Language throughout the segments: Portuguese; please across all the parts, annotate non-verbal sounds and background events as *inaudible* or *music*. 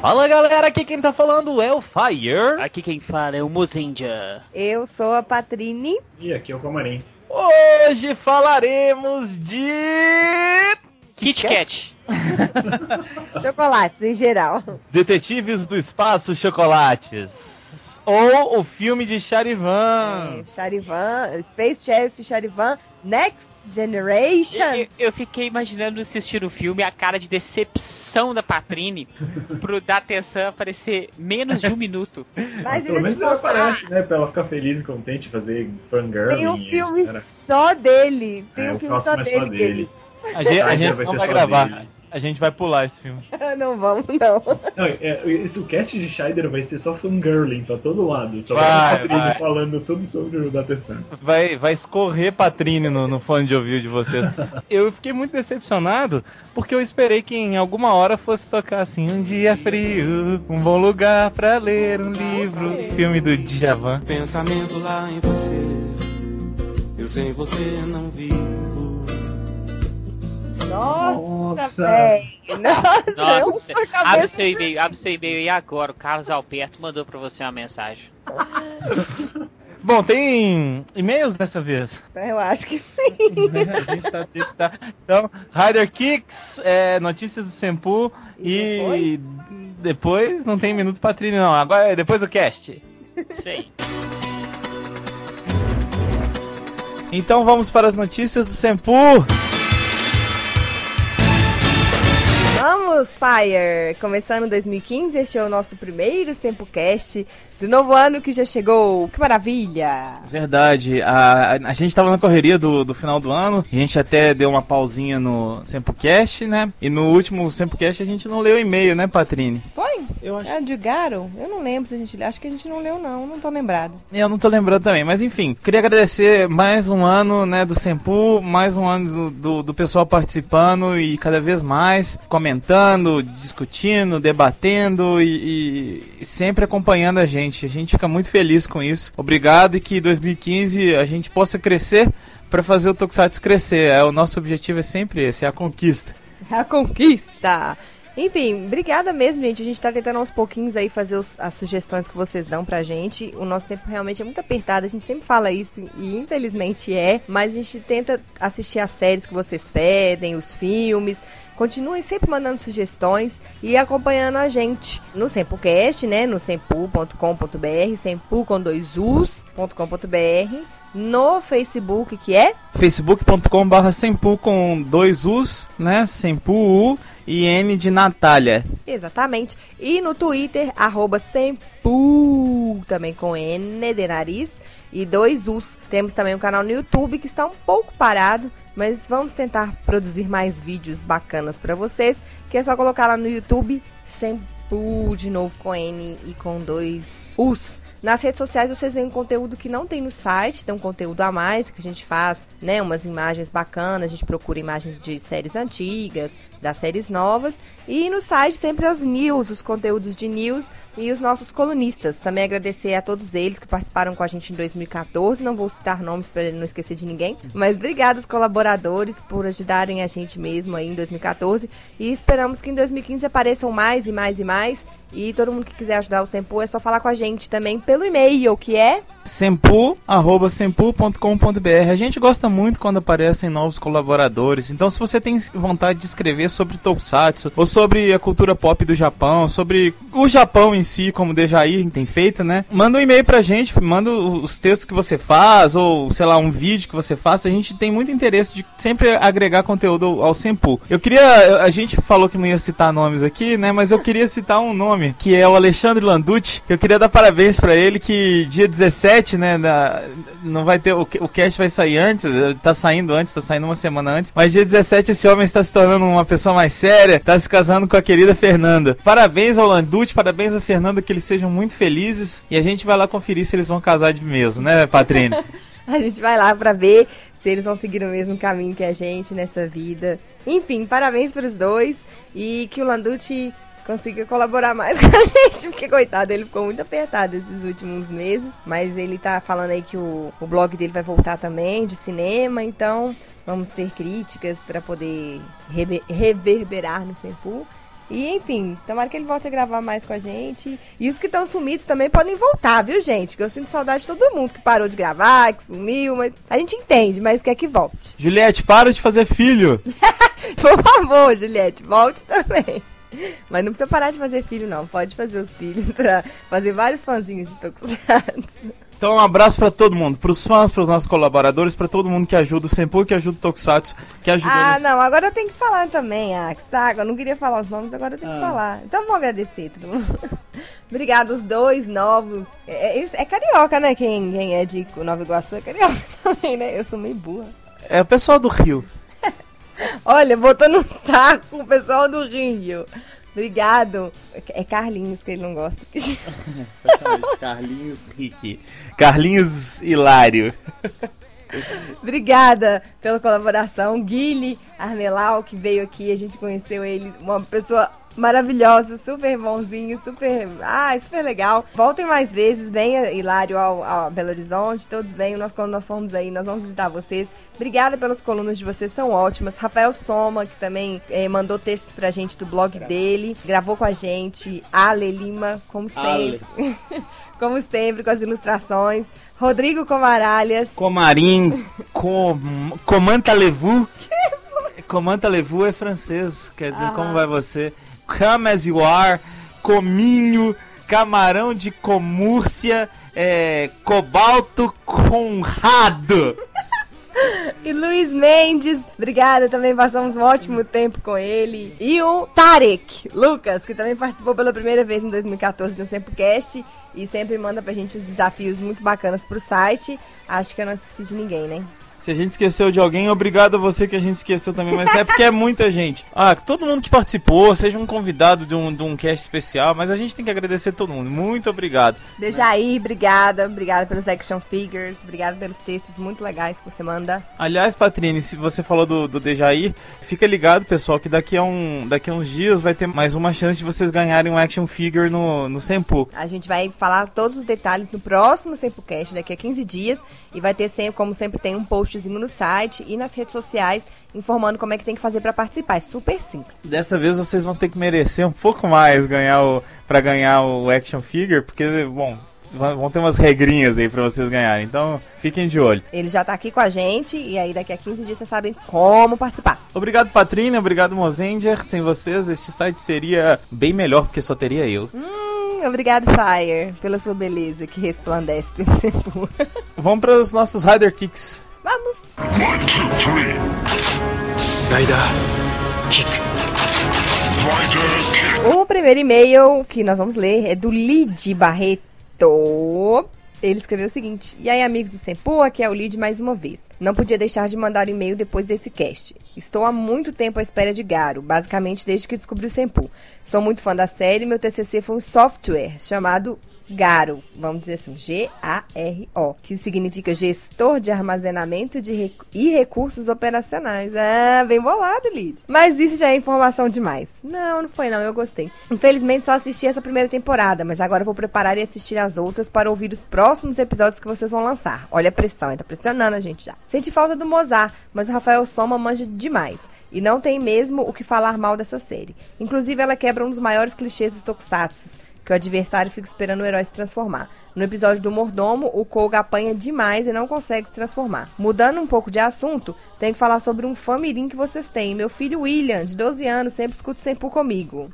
Fala galera, aqui quem tá falando é o Fire. Aqui quem fala é o Mozendia. Eu sou a Patrine. E aqui é o Camarim. Hoje falaremos de. Kit Kat. *laughs* Chocolates em geral. Detetives do Espaço Chocolates. Ou o filme de Charivan. É, Charivan, Space Chef Charivan, Next Generation. Eu, eu, fiquei imaginando assistir o filme a cara de decepção da Patrine pro dar atenção aparecer menos de um minuto. Mas pelo menos ela aparece, né? Pra ela ficar feliz e contente, fazer fangirl. Tem um filme era... só dele. Tem é, um filme só dele. só dele. A gente, a gente não vai gravar. Dele. A gente vai pular esse filme. *laughs* não vamos, não. não é, esse, o cast de Scheider vai ser só fangirling pra todo lado. Só vai, vai, vai. falando tudo sobre o Datesan. Vai, vai escorrer Patrine no, no fone de ouvido de vocês. *laughs* eu fiquei muito decepcionado porque eu esperei que em alguma hora fosse tocar assim: um dia frio, um bom lugar pra ler um livro. Filme do Djavan. Pensamento lá em você, eu sem você não vivo. Nossa, velho. *laughs* Nossa, Nossa. Abre seu e-mail, abre seu e-mail aí agora. O Carlos Alberto mandou pra você uma mensagem. *laughs* Bom, tem e-mails dessa vez? Eu acho que sim. *laughs* a gente tá, tá. Então, Rider Kicks, é, notícias do Sempu e, e depois? depois? não tem minuto patrício não. Agora é depois do cast. Sim. Então vamos para as notícias do Sempu. Vamos, Fire! Começando 2015, este é o nosso primeiro SempoCast do novo ano que já chegou. Que maravilha! Verdade. A, a gente tava na correria do, do final do ano. A gente até deu uma pausinha no SempoCast, né? E no último SempoCast a gente não leu e-mail, né, Patrine? Foi? Eu acho. É de Garo? Eu não lembro se a gente Acho que a gente não leu, não. Não tô lembrado. Eu não tô lembrando também. Mas enfim, queria agradecer mais um ano, né, do Sempu, mais um ano do, do, do pessoal participando e cada vez mais comentando, discutindo, debatendo e, e sempre acompanhando a gente gente. A gente fica muito feliz com isso. Obrigado e que 2015 a gente possa crescer para fazer o Tokusatsu crescer. É, o nosso objetivo é sempre esse, é a conquista. É a conquista! Enfim, obrigada mesmo, gente. A gente tá tentando aos pouquinhos aí fazer os, as sugestões que vocês dão pra gente. O nosso tempo realmente é muito apertado, a gente sempre fala isso e infelizmente é, mas a gente tenta assistir as séries que vocês pedem, os filmes. Continuem sempre mandando sugestões e acompanhando a gente no Sempocast, né? No sempu.com.br, sempu com dois us.com.br no Facebook, que é facebook.com.br sempu com dois us, né? Sempu U e N de Natália. Exatamente. E no Twitter, arroba sempu, também com N de nariz e dois us. Temos também um canal no YouTube que está um pouco parado, mas vamos tentar produzir mais vídeos bacanas para vocês, que é só colocar lá no YouTube Sempu de novo com N e com dois Us. Nas redes sociais vocês veem um conteúdo que não tem no site, tem um conteúdo a mais que a gente faz, né? Umas imagens bacanas, a gente procura imagens de séries antigas, das séries novas. E no site sempre as news, os conteúdos de news e os nossos colunistas. Também agradecer a todos eles que participaram com a gente em 2014. Não vou citar nomes para não esquecer de ninguém. Mas obrigado aos colaboradores por ajudarem a gente mesmo aí em 2014. E esperamos que em 2015 apareçam mais e mais e mais. E todo mundo que quiser ajudar o Sempu é só falar com a gente também pelo e-mail, que é sempu@sempu.com.br. A gente gosta muito quando aparecem novos colaboradores. Então, se você tem vontade de escrever sobre Tokusatsu ou sobre a cultura pop do Japão, sobre o Japão em si, como o Dejair tem feito, né? Manda um e-mail pra gente, manda os textos que você faz ou, sei lá, um vídeo que você faça. A gente tem muito interesse de sempre agregar conteúdo ao Sempu. Eu queria, a gente falou que não ia citar nomes aqui, né? Mas eu queria citar um nome, que é o Alexandre Landucci. Eu queria dar parabéns para ele que dia 17, né, na, não vai ter o, o cast vai sair antes, tá saindo antes, tá saindo uma semana antes, mas dia 17 esse homem está se tornando uma pessoa mais séria, tá se casando com a querida Fernanda. Parabéns ao Landucci, parabéns a Fernanda, que eles sejam muito felizes e a gente vai lá conferir se eles vão casar de mesmo, né, Patrine? *laughs* a gente vai lá para ver se eles vão seguir o mesmo caminho que a gente nessa vida. Enfim, parabéns para os dois e que o Landucci consiga colaborar mais *laughs* com a gente, porque coitado, ele ficou muito apertado esses últimos meses, mas ele tá falando aí que o, o blog dele vai voltar também de cinema, então vamos ter críticas para poder rever, reverberar no Sempu. E enfim, tomara que ele volte a gravar mais com a gente. E os que estão sumidos também podem voltar, viu, gente? Que eu sinto saudade de todo mundo que parou de gravar, que sumiu, mas a gente entende, mas quer que volte. Juliette, para de fazer filho. *laughs* Por favor, Juliette, volte também. Mas não precisa parar de fazer filho, não. Pode fazer os filhos pra fazer vários fãzinhos de Tokusatsu. Então um abraço pra todo mundo, pros fãs, pros nossos colaboradores, pra todo mundo que ajuda o Senpu, que ajuda o Tokusatsu, que ajuda Ah, eles. não, agora eu tenho que falar também. Ah, que saco, eu não queria falar os nomes, agora eu tenho que falar. Então vou agradecer todo mundo. *laughs* Obrigada, os dois novos. É, é- é carioca, né? Quem, quem é de Nova Iguaçu é carioca *laughs* também, né? Eu sou meio burra. É o pessoal do Rio. *laughs* Olha, botou no saco o pessoal do Rio. Obrigado. É Carlinhos que ele não gosta. *laughs* Carlinhos Rick. Carlinhos Hilário. Obrigada pela colaboração. Guile Armelau, que veio aqui, a gente conheceu ele, uma pessoa maravilhosa, super bonzinho, super. Ah, super legal. Voltem mais vezes, venha, Hilário, ao, ao Belo Horizonte, todos venham. Nós, quando nós formos aí, nós vamos visitar vocês. Obrigada pelas colunas de vocês, são ótimas. Rafael Soma, que também eh, mandou textos pra gente do blog dele, gravou com a gente. Ale Lima, como sempre. *laughs* como sempre, com as ilustrações. Rodrigo Comaralhas. Comarim. *laughs* Com... Comanta Levu. Comanta Levu é francês, quer dizer, como vai você? Come as you are. Cominho. Camarão de comúrcia. É, cobalto Conrado. E Luiz Mendes, obrigada, também passamos um ótimo tempo com ele. E o Tarek Lucas, que também participou pela primeira vez em 2014 do Sempocast e sempre manda pra gente os desafios muito bacanas pro site. Acho que eu não esqueci de ninguém, né? Se a gente esqueceu de alguém, obrigado a você que a gente esqueceu também, mas é porque é muita gente. *laughs* Ah, todo mundo que participou, seja um convidado de um, de um cast especial, mas a gente tem que agradecer todo mundo. Muito obrigado. Dejaí, obrigada. Obrigada pelos action figures. Obrigada pelos textos muito legais que você manda. Aliás, Patrine, se você falou do, do Dejaí, fica ligado, pessoal, que daqui a, um, daqui a uns dias vai ter mais uma chance de vocês ganharem um action figure no, no Senpu. A gente vai falar todos os detalhes no próximo Sempocast, daqui a 15 dias. E vai ter sempre, como sempre, tem um postzinho no site e nas redes sociais informando como é que tem que fazer pra participar. É super simples. Dessa vez vocês vão ter que merecer um pouco mais ganhar o, pra ganhar o action figure, porque, bom, vão ter umas regrinhas aí pra vocês ganharem. Então, fiquem de olho. Ele já tá aqui com a gente e aí daqui a 15 dias vocês sabem como participar. Obrigado, Patrine. Obrigado, Mozenger. Sem vocês, este site seria bem melhor, porque só teria eu. Hum, obrigado, Fire, pela sua beleza que resplandece *laughs* pelo Sempu. Vamos para os nossos Rider Kicks. Vamos! O primeiro e-mail que nós vamos ler é do Lid Barreto. Ele escreveu o seguinte: E aí, amigos do Sempu, aqui é o Lid mais uma vez. Não podia deixar de mandar um e-mail depois desse cast. Estou há muito tempo à espera de Garo, basicamente desde que descobri o Sempu. Sou muito fã da série e meu TCC foi um software chamado Garo, vamos dizer assim, G-A-R-O, que significa Gestor de Armazenamento de e Recursos Operacionais. Ah, bem bolado, Lid. Mas isso já é informação demais. Não, não foi não, eu gostei. Infelizmente só assisti essa primeira temporada, mas agora vou preparar e assistir as outras para ouvir os próximos episódios que vocês vão lançar. Olha a pressão, tá pressionando a gente já. Senti falta do Mozart, mas o Rafael Soma manja demais. E não tem mesmo o que falar mal dessa série. Inclusive, ela quebra um dos maiores clichês dos tokusatsu que o adversário fica esperando o herói se transformar. No episódio do Mordomo, o Koga apanha demais e não consegue se transformar. Mudando um pouco de assunto, tenho que falar sobre um famirim que vocês têm. Meu filho William, de 12 anos, sempre escuta sempre comigo.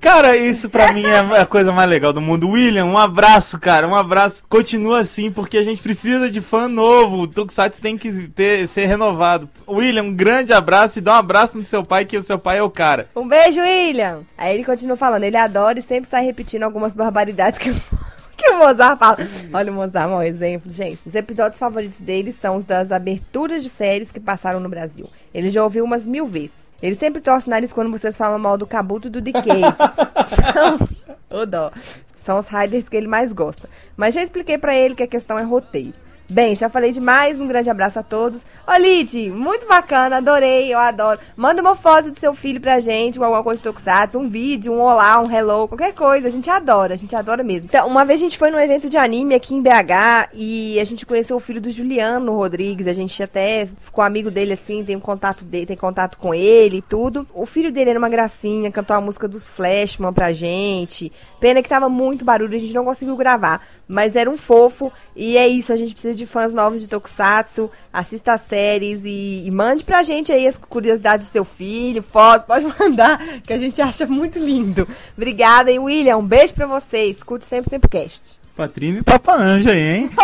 Cara, isso pra mim é a coisa mais legal do mundo. William, um abraço, cara, um abraço. Continua assim, porque a gente precisa de fã novo. O Tokusatsu tem que ter, ser renovado. William, um grande abraço e dá um abraço no seu pai, que o seu pai é o cara. Um beijo, William! Aí ele continua falando, ele adora e sempre sai repetindo algumas barbaridades que, *laughs* que o Mozart fala. Olha o Mozart, um exemplo, gente. Os episódios favoritos dele são os das aberturas de séries que passaram no Brasil. Ele já ouviu umas mil vezes. Ele sempre torce o nariz quando vocês falam mal do Kabuto e do Decade. *laughs* são... Ô dó. São os riders que ele mais gosta. Mas já expliquei pra ele que a questão é roteiro. Bem, já falei demais, um grande abraço a todos. Ô, Lid, muito bacana, adorei, eu adoro. Manda uma foto do seu filho pra gente, com alguma coisa de Tokusatsu, um vídeo, um olá, um hello, qualquer coisa, a gente adora, a gente adora mesmo. Então, uma vez a gente foi num evento de anime aqui em BH e a gente conheceu o filho do Juliano Rodrigues, a gente até ficou amigo dele assim, tem um contato dele, tem contato com ele e tudo. O filho dele era uma gracinha, cantou a música dos Flashman pra gente. Pena que tava muito barulho, a gente não conseguiu gravar, mas era um fofo e é isso, a gente precisa de fãs novos de Tokusatsu, assista as séries e, e mande pra gente aí as curiosidades do seu filho, fotos, *laughs* pode mandar, que a gente acha muito lindo. Obrigada, e William, um beijo pra vocês. Escute sempre, sempre cast. Patrine e Papa Anja aí, hein? *laughs*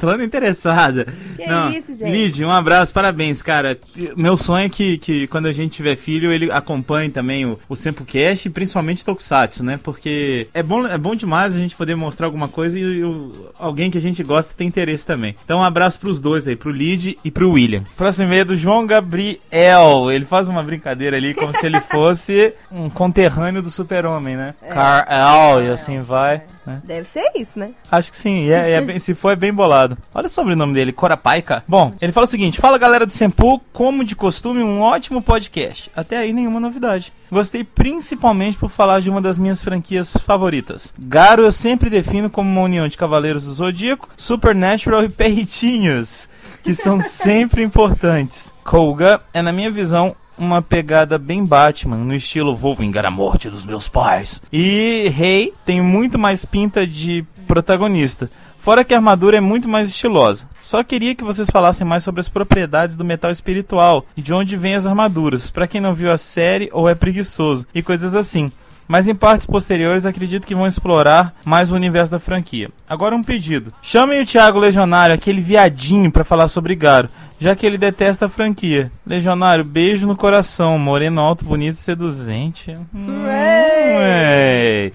Toda interessada. Que Não, isso, gente. Lid, um abraço, parabéns, cara. Meu sonho é que, que quando a gente tiver filho, ele acompanhe também o, o Sempocast e principalmente Tokusatsu, né? Porque é bom, é bom demais a gente poder mostrar alguma coisa e, e alguém que a gente gosta tem interesse também. Então um abraço pros dois aí, pro Lid e pro William. Próximo e-mail é do João Gabriel. Ele faz uma brincadeira ali como se ele *laughs* fosse um conterrâneo do super-homem, né? Car-El e assim vai. Né? Deve ser isso, né? Acho que sim, e é, é bem- se for é bem bolado. Olha o sobrenome dele, Corapaica. Bom, ele fala o seguinte: Fala galera do Sempu, como de costume, um ótimo podcast. Até aí nenhuma novidade. Gostei principalmente por falar de uma das minhas franquias favoritas. Garo eu sempre defino como uma união de Cavaleiros do Zodíaco, Supernatural e Perritinhos, que são *laughs* sempre importantes. Koga é, na minha visão, uma pegada bem Batman, no estilo vou vingar a morte dos meus pais. E Rei tem muito mais pinta de protagonista. Fora que a armadura é muito mais estilosa. Só queria que vocês falassem mais sobre as propriedades do metal espiritual e de onde vêm as armaduras, pra quem não viu a série ou é preguiçoso, e coisas assim. Mas em partes posteriores acredito que vão explorar mais o universo da franquia. Agora um pedido. Chamem o Thiago Legionário, aquele viadinho, pra falar sobre Garo, já que ele detesta a franquia. Legionário, beijo no coração, moreno alto, bonito, seduzente. Hum, ué.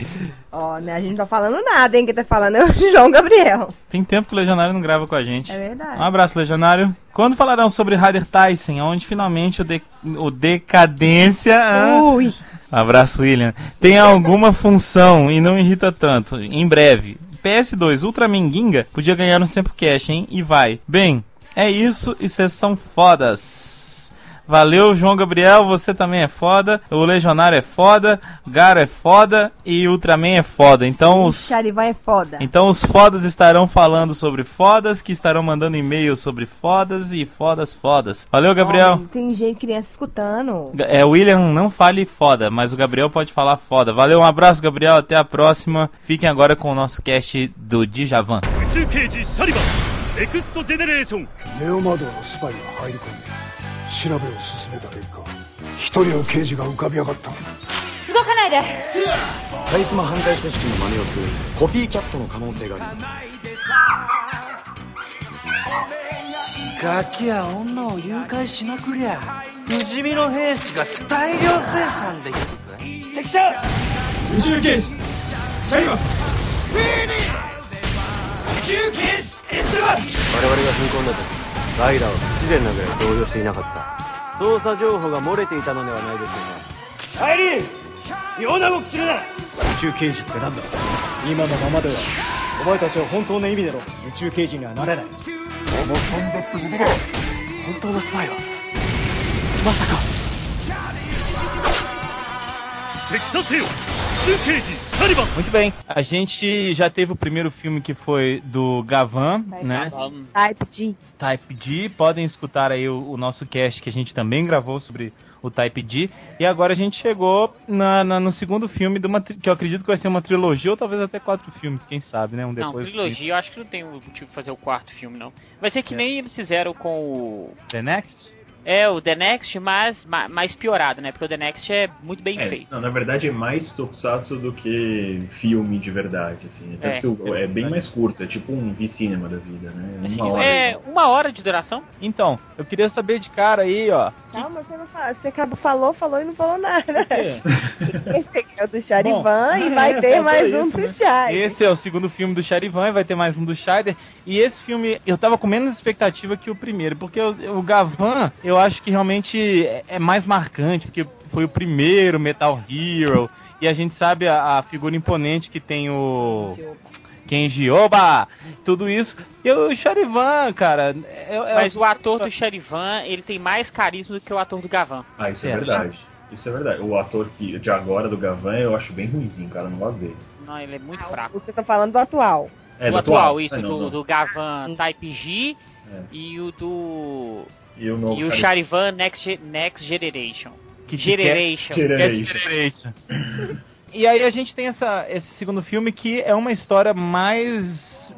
Ó, né, a gente não tá falando nada, hein? Quem tá falando é o *laughs* João Gabriel. Tem tempo que o Legionário não grava com a gente. É verdade. Um abraço, Legionário. Quando falarão sobre Ryder Tyson, onde finalmente o, de- o Decadência. ah, Ui. Abraço, William. Tem alguma função e não irrita tanto. Em breve. PS2, Ultraman Ginga podia ganhar um Sempre Cash, hein? E vai. Bem, é isso e vocês são fodas. Valeu, João Gabriel, você também é foda. O Legionário é foda, Garo é foda e Ultraman é foda. Então os. Charivan é foda. Então os fodas estarão falando sobre fodas, que estarão mandando e-mails sobre fodas e fodas fodas. Valeu, Gabriel. Ó, tem gente, criança escutando. É, William, não fale foda, mas o Gabriel pode falar foda. Valeu, um abraço, Gabriel, até a próxima. Fiquem agora com o nosso cast do Djavan. 宇宙刑事シャリバンネクストジェネレーションネオマドのスパイが入り込んで 調べを進めた結果一人の刑事が浮かび上がった。動かないで。カリスマ犯罪組織の真似をするコピーキャットの可能性があります。ガキや女を誘拐しまくりゃ不死身の兵士が大量生産できるぜ。関ちゃん宇宙刑事！シャリバン宇宙刑事 S1 我々が踏み込んだ時ライダーは不自然なぐらい動揺していなかった。捜査情報が漏れていたのではないでしょうか。アイリーン妙な動きするな。宇宙刑事ってなんだ？今のままではお前たちは本当の意味での宇宙刑事にはなれない。本当のスパイは。敵させよ宇宙刑事 Muito bem. A gente já teve o primeiro filme que foi do Gavan, Type né? Type D Type D Podem escutar aí o, o, nosso cast que a gente também gravou sobre o Type D. E agora a gente chegou na, na no segundo filme de uma que eu acredito que vai ser uma trilogia ou talvez até quatro filmes, quem sabe, né? Um depois. Não, trilogia, eu acho que não tem motivo de fazer o quarto filme, não. Vai ser que é. nem eles fizeram com o. The Next? É, o The Next, mas ma- mais piorado, né? Porque o The Next é muito bem É, feito. não, na verdade é mais tokusatsu do que filme de verdade, assim. Tanto É. que o- é bem mais curto, é tipo um V-cinema da vida, né? Assim, Uma hora. é uma hora de duração. Então, eu queria saber de cara aí, ó. Calma, você não fala. Você acabou, falou, falou e não falou nada. quê? *laughs* Esse aqui é o do Charivan Bom, e vai *laughs* é, ter é mais isso, um né? do Chai. Esse é o segundo filme do Charivan, vai ter mais um do Scheider. E esse filme, eu tava com menos expectativa que o primeiro, porque o, o Gavan, eu acho que realmente é, é mais marcante, porque foi o primeiro Metal Hero. E a gente sabe a, a figura imponente que tem o. Kenji Oba, tudo isso. E o Charivan, cara. É, é Mas o ator do Charivan, ele tem mais carisma do que o ator do Gavan. Ah, isso é, É, verdade. Isso é verdade. O ator que, de agora do Gavan eu acho bem ruimzinho, cara. eu Não gosto dele. Não, ele é muito Ah, fraco. Você tá falando do atual. É, o do atual, isso, Ah, não, do, não. do Gavan Type G É. e o do. E o novo E o Charivan Next, Next Generation. Que Generation. Generation. E aí a gente tem essa, esse segundo filme que é uma história mais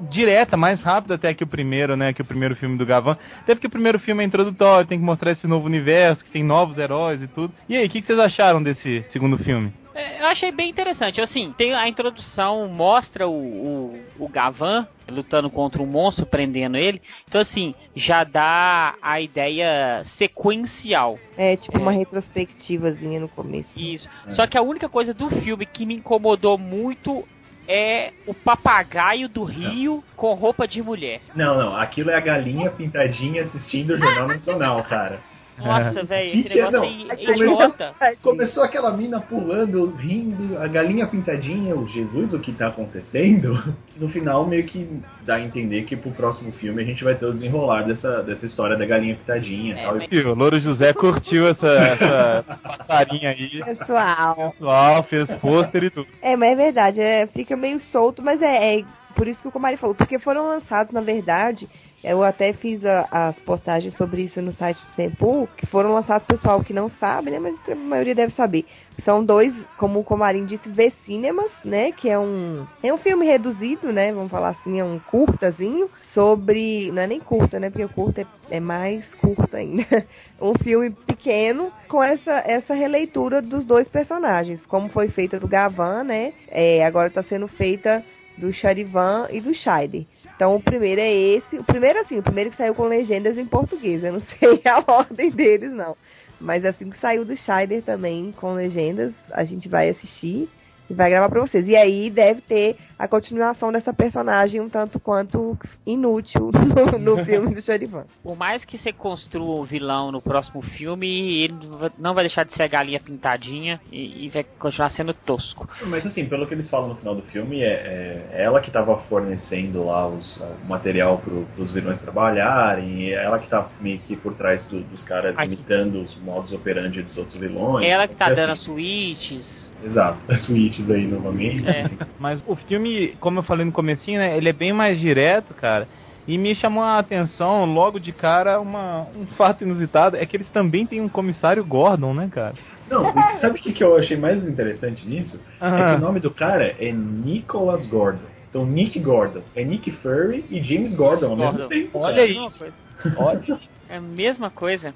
direta, mais rápida até que o primeiro, né? Que o primeiro filme do Gavan. Até porque o primeiro filme é introdutório, tem que mostrar esse novo universo, que tem novos heróis e tudo. E aí, o que, que vocês acharam desse segundo filme? É, Eu achei bem interessante. Assim, tem a introdução, mostra o, o, o Gavan lutando contra um monstro, prendendo ele. Então, assim, já dá a ideia sequencial. É tipo uma retrospectivazinha no começo. Isso. Só que a única coisa do filme que me incomodou muito é o papagaio do Rio com roupa de mulher. Não, não. Aquilo é a galinha pintadinha assistindo o Jornal *laughs* Nacional, cara. Nossa, *laughs* velho, é, negócio não? aí é Começou- idiota. Começou aquela mina pulando, rindo, a galinha pintadinha, o Jesus, o que tá acontecendo? *laughs* No final, meio que dá a entender que pro próximo filme a gente vai ter o desenrolar dessa, dessa história da galinha pintadinha e É, tal. mas- E o Louro José curtiu essa, essa passarinha aí. Pessoal. Pessoal, fez pôster e tudo. É, mas é verdade, é, fica meio solto, mas é, é por isso que o Comari falou, porque foram lançados, na verdade, eu até fiz a- as postagens sobre isso no site do Sempu, que foram lançados pessoal que não sabe, né, mas a maioria deve saber. São dois, como o Comarim disse, V-Cinemas, né, que é um, é um filme reduzido, né, vamos falar assim, é um curtazinho, sobre, não é nem curta, né, porque o curta é, é mais curto ainda, *laughs* um filme pequeno com essa, essa releitura dos dois personagens, como foi feita do Gavan, né? É, agora está sendo feita do Charivan e do Scheider. Então o primeiro é esse, o primeiro assim, o primeiro que saiu com legendas em português, eu não *laughs* sei a ordem deles não. Mas assim que saiu do Scheider também com legendas, a gente vai assistir e vai gravar pra vocês. E aí deve ter a continuação dessa personagem um tanto quanto inútil *laughs* no, no *laughs* filme do Charivan. Por mais que você construa o vilão no próximo filme, ele não vai deixar de ser a galinha pintadinha e, e vai continuar sendo tosco. Mas assim, pelo que eles falam no final do filme, é, é ela que tava fornecendo lá os, o material pro, pros vilões trabalharem, e é ela que tá meio que por trás do- dos caras Ai. imitando os modos operandi dos outros vilões. Ela que tá dando assim, as suítes. Exato, *laughs* as suítes aí novamente. É. Mas o filme, como eu falei no comecinho, né, ele é bem mais direto, cara. E me chamou a atenção logo de cara uma, um fato inusitado, é que eles também têm um comissário Gordon, né, cara? Não, sabe o que, que eu achei mais interessante nisso? É que o nome do cara é Nicholas Gordon. Então, Nick Gordon. É Nick Fury e James Gordon ao mesmo tempo. Olha aí. Coisa. Olha. É a mesma coisa.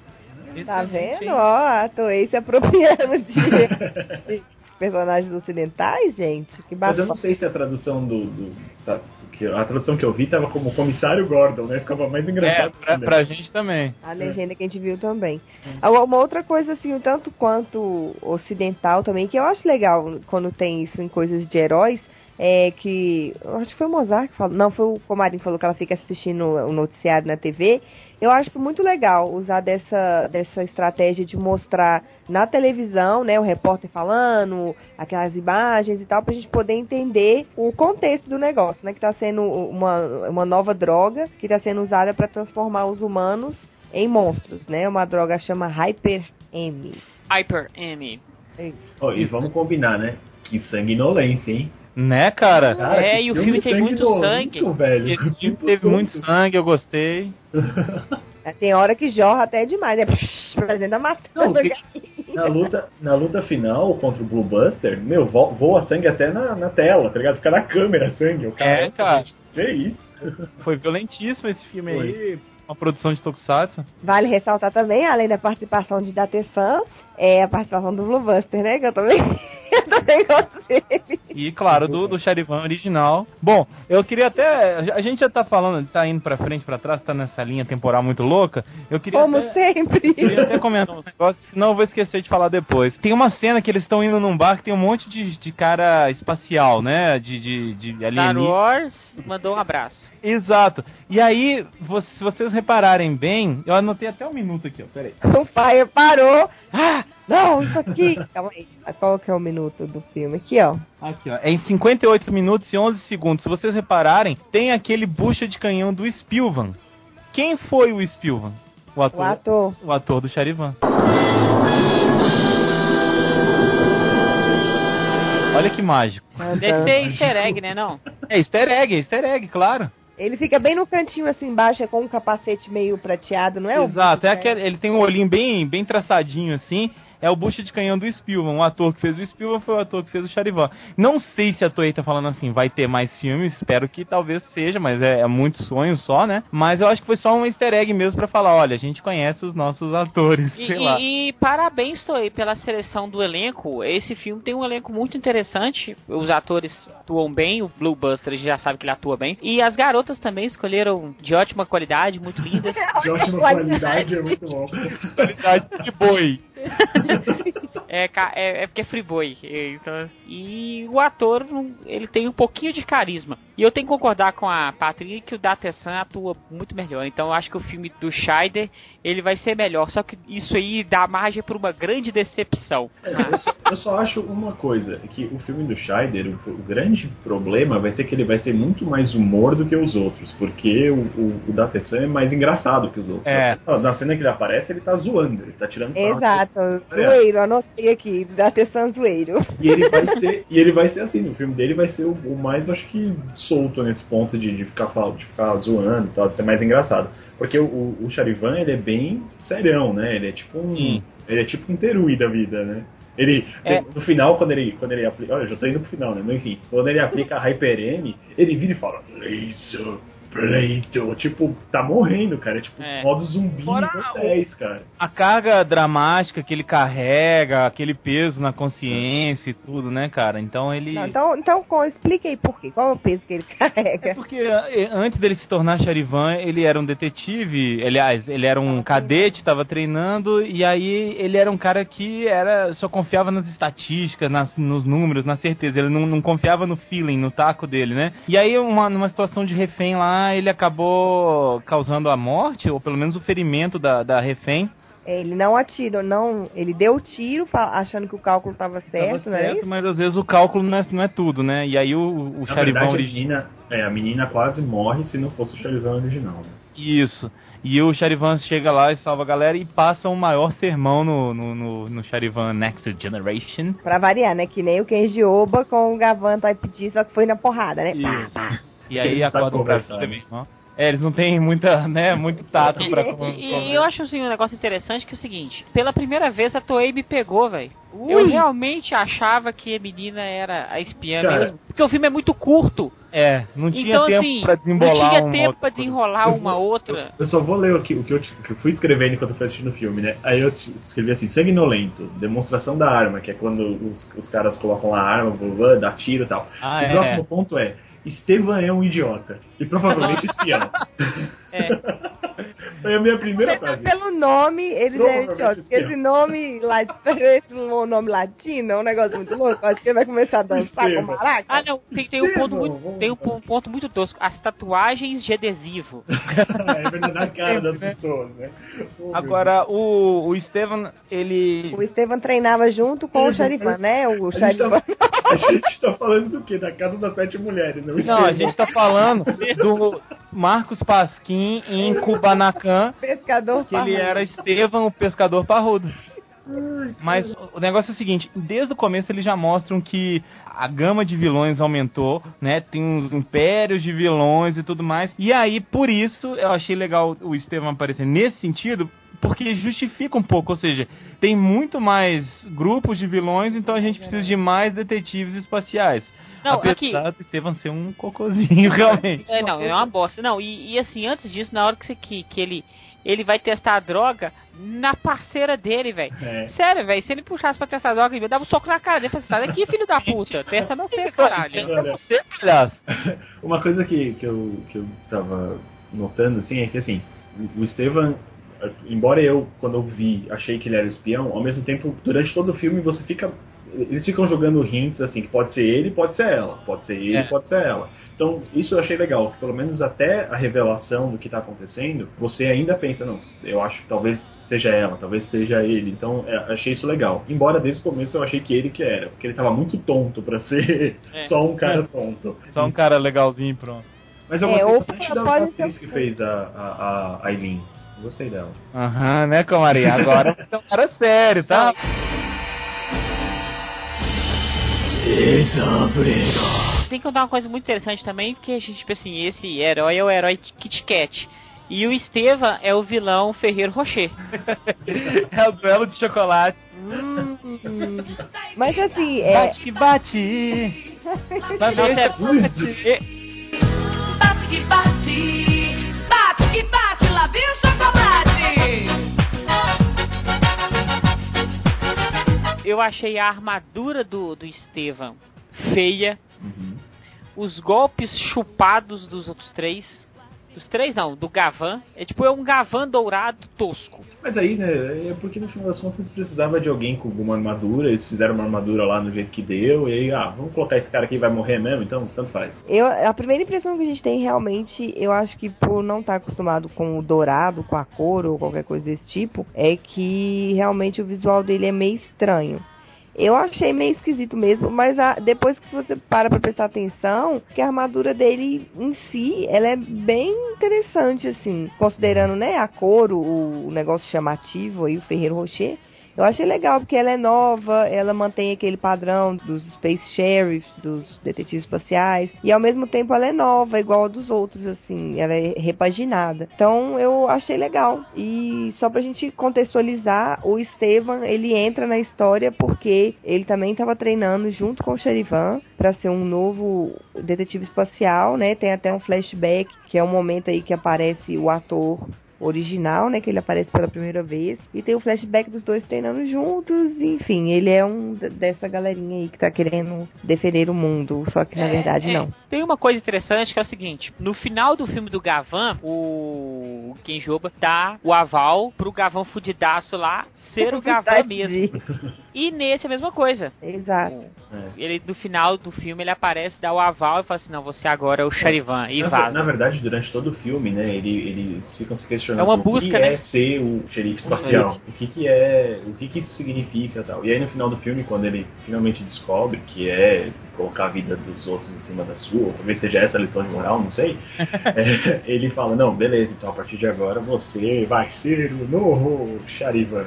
Tá vendo? Ó, a Toei se apropriando de, *laughs* de personagens ocidentais, gente. Que Mas eu não sei se a tradução do. do tá, que a tradução que eu vi tava como comissário Gordon, né? Ficava mais É, engraçado. pra, ainda. pra gente também. A legenda que a gente viu também. Agora, Uma outra coisa, assim, um tanto quanto ocidental também, que eu acho legal quando tem isso em coisas de heróis, é que. Acho que foi o Mozart que falou. Não, foi o Comarim que falou que ela fica assistindo o noticiário na TV. Eu acho muito legal usar dessa, dessa estratégia de mostrar na televisão, né, o repórter falando, aquelas imagens e tal, pra gente poder entender o contexto do negócio, né, que tá sendo uma, uma nova droga que tá sendo usada para transformar os humanos em monstros, né? Uma droga chama Hyper M. Hyper M. Ó, e vamos combinar, né? Que sanguinolência, hein? Né, cara? Cara, É, e o filme tem muito sangue. velho. Esse O filme tempo teve muito sangue, eu gostei. *laughs* É, Tem hora que jorra até demais, né? Fazendo a que- na, luta, na luta final contra o Blue Buster, meu, vo- voa sangue até na, na tela, tá ligado? Fica na câmera sangue. O cara, É, cara. Que isso? Foi violentíssimo esse filme aí. Uma produção de Tokusatsu. Vale ressaltar também, além da participação de Datesan, é a participação do Blue Buster, né? Que eu também, também gosto dele. E, claro, do, do Charivan original. Bom, eu queria até. A gente já tá falando, tá indo pra frente, pra trás, tá nessa linha temporal muito louca. Eu queria. Como até... sempre. Eu queria até comentar um negócio, senão eu vou esquecer de falar depois. Tem uma cena que eles estão indo num bar que tem um monte de, de cara espacial, né? De, de, de Star alienígena. Wars mandou um abraço. Exato. E aí, se vocês repararem bem, eu anotei até um minuto aqui, ó. Peraí. O pai parou. Ah, Não, isso aqui. Calma aí. Qual que é o minuto do filme? Aqui, ó. Aqui, ó. É em 58 minutos e 11 segundos. Se vocês repararem, tem aquele bucha de canhão do Spilvan. Quem foi o Spilvan? O ator, O ator. o ator do Charivan. Olha que mágico. Deve ser easter egg, né, não? É easter egg, é easter egg, claro. Ele fica bem no cantinho assim embaixo, é com um capacete meio prateado, não é? o Exato, é aquele, ele tem um olhinho bem, bem traçadinho assim. É o bucha de canhão do Spielman. O ator que fez o Spielman foi o ator que fez o Charivan. Não sei se a Toei tá falando assim, vai ter mais filmes. Espero que talvez seja, mas é, é muito sonho só, né? Mas eu acho que foi só um easter egg mesmo pra falar: olha, a gente conhece os nossos atores, E, sei lá. e- e parabéns, Toei, pela seleção do elenco. Esse filme tem um elenco muito interessante. Os atores atuam bem. O Blue Buster a gente já sabe que ele atua bem. E as garotas também escolheram de ótima qualidade, muito lindas. *laughs* De ótima qualidade, é muito bom. Qualidade de boi. *laughs* É, é, é porque é Freeboy. Então, e o ator, ele tem um pouquinho de carisma. E eu tenho que concordar com a Patrícia que o Datesan atua muito melhor. Então eu acho que o filme do Scheider, ele vai ser melhor. Só que isso aí dá margem para uma grande decepção. Eu só, eu só acho uma coisa, que o filme do Scheider, o, o grande problema vai ser que ele vai ser muito mais humor do que os outros, porque o, o, o Datesan é mais engraçado que os outros. É. Na, na cena que ele aparece, ele tá zoando, ele tá tirando. Exato, zoeiro, anotei aqui, da atenção zoeiro. E ele vai ser, e ele vai ser assim, no filme dele vai ser o, o mais, acho que, solto nesse ponto de, de, ficar, de ficar zoando e tal, de ser mais engraçado. Porque o, o, o Charivan, ele é bem serião, né? Ele é tipo um. Sim. Ele é tipo um Terui da vida, né? Ele, É. no final, quando ele, quando ele aplica. Olha, eu já tô indo pro final, né? Mas enfim, quando ele aplica a Hyper M, ele vira e fala: Laser Blade. Tipo, tá morrendo, cara. É tipo, É. modo zumbi Fora nível o- 10, cara. A carga dramática que ele carrega, aquele peso na consciência e tudo, né, cara? Então ele. Não, então, então explica aí por quê. Qual é o peso que ele *laughs* É carrega? porque eh, antes dele se tornar Charivan, ele era um detetive, aliás, ele era um cadete, estava treinando, e aí ele era um cara que era só confiava nas estatísticas, nas- nos números, na certeza. Ele não, não confiava no feeling, no taco dele, né? E aí, uma, numa situação de refém lá, ele acabou causando a morte, ou pelo menos o ferimento da, da refém. Ele não atirou, não. Ele deu o tiro achando que o cálculo estava certo, Tava é certo, isso? mas às vezes o cálculo não é, não é tudo, né? E aí o, o a original. menina, é, a menina quase morre se não fosse o Charivan original. Né? Isso. E o Charivan chega lá e salva a galera e passa o maior sermão no, no, no, no Charivan Next Generation. Pra variar, né? Que nem o Kenji Oba com o Gavan Type D, só que foi na porrada, né? Isso. E aí né? mesmo. ó. É, eles não têm muita, né, muito tato pra E, e eu acho assim, um negócio interessante que é o seguinte: pela primeira vez a Toei me pegou, velho. Eu realmente achava que a menina era a espiã Cara. mesmo. Porque o filme é muito curto. É, não tinha Então, tempo assim, pra não tinha uma tempo outra pra coisa. desenrolar uma outra. Eu só vou ler aqui o que eu, que eu fui escrevendo enquanto eu fui assistindo o filme, né? Aí eu es- escrevi assim, sanguinolento, demonstração da arma, que é quando os, os caras colocam a arma, blá, blá, dá tiro e tal. Ah, o é. próximo ponto é, Estevan é um idiota. E provavelmente espião. *laughs* É. Foi a minha primeira frase. Pelo nome, eles é Provavelmente idiota. Porque esse nome, esse *laughs* nome latino é um negócio muito louco. Acho que ele vai começar a dançar com Estevam. maraca. Ah, não, tem, tem um ponto muito, tem um pon- ponto muito tosco. As tatuagens de adesivo. *laughs* é verdade, na cara das pessoas, né? Oh, Agora, o, o Estevan, ele... O Estevam treinava junto com o Charivan, né? O Deus. A gente, Charivan. tá, a gente tá falando do quê? Da Casa das Sete Mulheres, não? Não, a gente tá falando *laughs* do Marcos Pasquim em Kubanacan, *laughs* Pescador que ele parrudo. era Estevan, o pescador parrudo. Mas o negócio é o seguinte, desde o começo eles já mostram que a gama de vilões aumentou, né? Tem uns impérios de vilões e tudo mais. E aí, por isso, eu achei legal o Estevam aparecer nesse sentido, porque justifica um pouco, ou seja, tem muito mais grupos de vilões, então a gente precisa de mais detetives espaciais. Não, Apesar aqui. do Estevam ser um cocôzinho, *laughs* realmente. É, não, é uma bosta. Não, e, e assim, antes disso, na hora que, você, que, que ele, ele vai testar a droga na parceira dele, velho. É. Sério, velho, se ele puxasse pra testar a droga, ele dava um soco na cara dele. Falei, sai daqui, filho da *laughs* puta. Testa não sei, caralho. Olha, Você, palhaço. *laughs* Uma coisa que, que, eu, que eu tava notando, assim, é que, assim, o Estevan, embora eu, quando eu vi, achei que ele era espião, ao mesmo tempo, durante todo o filme, você fica... Eles ficam jogando hints, assim, que pode ser ele, pode ser ela. Pode ser ele, É. pode ser ela. Então, isso eu achei legal, que pelo menos até a revelação do que tá acontecendo, você ainda pensa, não, eu acho que talvez seja ela, talvez seja ele. Então, é, achei isso legal. Embora desde o começo eu achei que ele que era, porque ele tava muito tonto pra ser *laughs* É. *laughs* só um cara tonto. Só um cara legalzinho e pronto. Mas eu É, gostei ou bastante da atriz que fez a, a, a Aileen. Gostei dela. Aham, né, Comari? Agora *laughs* é um cara sério, tá? Tem que contar uma coisa muito interessante também, porque a gente, tipo assim, esse herói é o herói Kit Kat. E o Estevam é o vilão Ferreiro Rocher. *laughs* É o duelo de chocolate. Mas assim, é. Bate que bate. Vai ver. é- Bate que bate, bate que bate, lá vem o chocolate. Eu achei a armadura do, do Estevam feia. Os golpes chupados dos outros três. Dos três não, do Gavan. É tipo, é um Gavan dourado tosco. Mas aí, né, é porque no final das contas precisava de alguém com alguma armadura, eles fizeram uma armadura lá no jeito que deu, e aí, ah, vamos colocar esse cara aqui vai morrer mesmo, então tanto faz. Eu, a primeira impressão que a gente tem realmente, eu acho que por não estar acostumado com o dourado, com a cor ou qualquer coisa desse tipo, é que realmente o visual dele é meio estranho. Eu achei meio esquisito mesmo, mas a- depois que você para pra prestar atenção, que a armadura dele em si, ela é bem interessante, assim, considerando, né, a cor, o, o negócio chamativo aí, o Ferreiro Rocher. Eu achei legal porque ela é nova, ela mantém aquele padrão dos Space Sheriffs, dos detetives espaciais, e ao mesmo tempo ela é nova, igual a dos outros, assim, ela é repaginada. Então eu achei legal. E só pra gente contextualizar, o Estevam, ele entra na história porque ele também estava treinando junto com o Cherivan para ser um novo detetive espacial, né? Tem até um flashback, que é um momento aí que aparece o ator original, né, que ele aparece pela primeira vez, e tem o flashback dos dois treinando juntos, enfim, ele é um dessa galerinha aí que tá querendo defender o mundo, só que na É, verdade é. não. Tem uma coisa interessante que é o seguinte: no final do filme do Gavan, o Kenjoba dá o aval pro Gavan fudidaço lá ser o *laughs* Gavan mesmo. *laughs* E nesse é a mesma coisa. Exato. Ele no final do filme ele aparece, dá o aval e fala assim: "Não, você agora é o Charivan" e na, vaza. na verdade, durante todo o filme, né, ele, eles ficam se questionando É uma o que busca, é né? ser o xerife espacial, o que que é, o que que isso significa e tal. E aí no final do filme, quando ele finalmente descobre que é colocar a vida dos outros em cima da sua, ou talvez seja essa a lição de moral, não sei, *laughs* é, ele fala, não, beleza, então a partir de agora você vai ser o novo Charivan.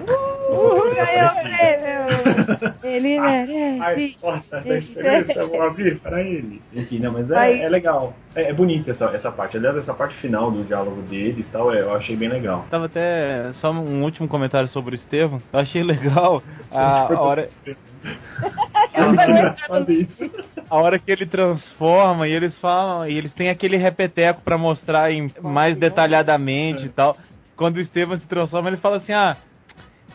Uhul, ganhou o prêmio! Ele As merece! portas da esperança vão abrir para ele. Enfim, não, mas é, é legal. É, é bonito essa, essa parte. Aliás, essa parte final do diálogo deles e tal, é, eu achei bem legal. Tava até só um último comentário sobre o Estevam. Eu achei legal a, a hora É *laughs* a hora que ele transforma e eles falam e eles têm aquele repeteco pra mostrar em, mais detalhadamente e tal. Quando o Estevam se transforma, ele fala assim: "Ah,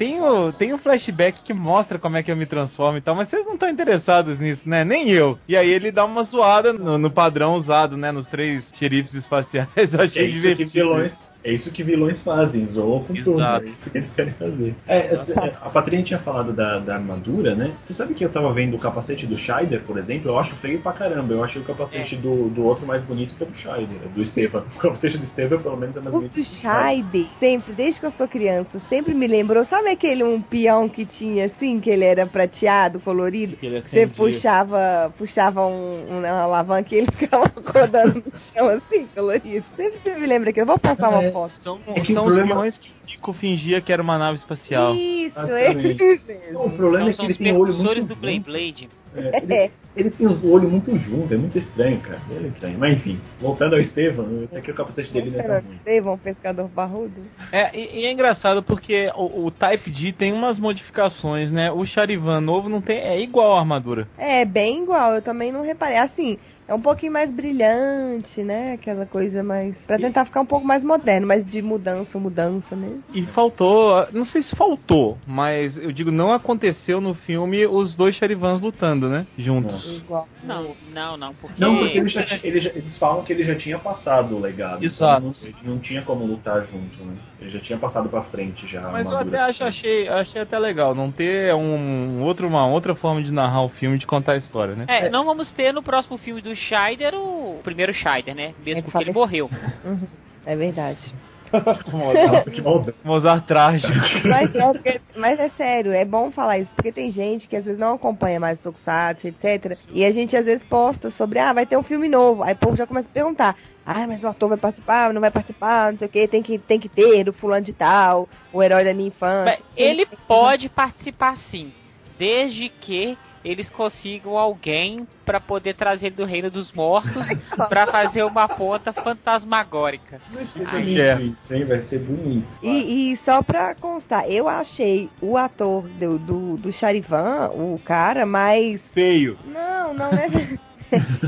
tem o, tem um flashback que mostra como é que eu me transformo e tal, mas vocês não estão interessados nisso, né? Nem eu. E aí ele dá uma zoada no, no padrão usado, né? Nos três xerifes espaciais. *laughs* Eu É achei que divertido. É isso que vilões fazem, zoam com tudo. É isso que eles querem fazer. É, é, a Patrícia tinha falado da, da armadura, né? Você sabe que eu tava vendo o capacete do Scheider, por exemplo? Eu acho feio pra caramba. Eu achei o capacete do, do outro mais bonito que o do Scheider, do Estevam. *laughs* O capacete do Estevam, pelo menos, é mais O bonito. do Scheider, sempre, desde que eu sou criança, sempre me lembrou, sabe aquele um peão que tinha assim, que ele era prateado, colorido? Que ele Você puxava, puxava um, um- uma alavanca e ele *laughs* ficava rodando no chão assim, colorido. Sempre me lembra que eu vou passar uma É. foto. São, É que são os problema- peões que o Nico fingia que era uma nave espacial. Isso, esse Não, o problema Então é que são ele os tem o olho precursores muito do Blade. É, ele, ele tem os olhos muito juntos, é muito estranho, cara. Ele é estranho. Mas enfim, voltando ao Estevam, até que o capacete dele não é tão Era ruim. Estevão, pescador barrudo. É, e, e é engraçado porque o, o Type D tem umas modificações, né? O Charivan novo não tem, é igual a armadura. É, bem igual, eu também não reparei. Assim, é um pouquinho mais brilhante, né? Aquela coisa mais. Pra tentar ficar um pouco mais moderno, mas de mudança, mudança mesmo. E faltou, não sei se faltou, mas eu digo, não aconteceu no filme os dois Charivans lutando, né? Juntos. Igual. Não, não, não, porque. Não, porque ele já, ele já- eles falam que ele já tinha passado o legado. Exato. Então, ele não tinha como lutar junto, né? Ele já tinha passado pra frente já. Mas eu até acho, achei, achei até legal não ter um, outro, uma outra forma de narrar o filme, de contar a história, né? É, não vamos ter no próximo filme do Scheider, o primeiro Scheider, né? Mesmo É, porque ele morreu. Uhum, *laughs* É verdade. *laughs* maldade. Mozart trágico. Mas é, porque- mas é sério, é bom falar isso, porque tem gente que às vezes não acompanha mais o Tokusatsu, etc. E a gente às vezes posta sobre, ah, vai ter um filme novo. Aí o povo já começa a perguntar, ah, mas o ator vai participar, não vai participar, não sei o que, tem que, tem que ter o fulano de tal, o herói da minha infância. Ele pode participar sim, desde que eles consigam alguém pra poder trazer ele do reino dos mortos pra fazer uma ponta fantasmagórica. Bonito É. Isso, hein? Vai ser bonito. E, e só pra constar, eu achei o ator do, do, do Charivan, o cara, mais. Feio. Não, não é.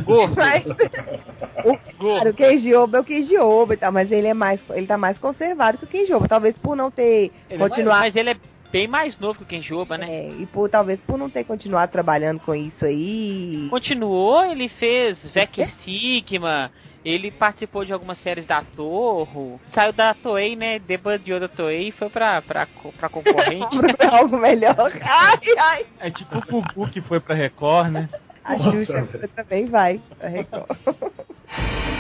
Gordo. *laughs* Mas, o, cara, o Oba é o Keiji Oba e tal, mas ele é mais, ele tá mais conservado que o Oba, talvez por não ter Ele é- continuado, Mas ele é bem mais novo que o Kenjoba, né? é, e por talvez por não ter continuado trabalhando com isso aí. Continuou, ele fez Vecker Sigma, ele participou de algumas séries da Torro, saiu da Toei, né? Debandou da Toei e foi pra, pra, pra concorrente. *laughs* Pra algo melhor. *laughs* Ai, ai. É tipo o Gugu que foi pra Record, né? A Nossa, Xuxa também vai. a Record. *laughs*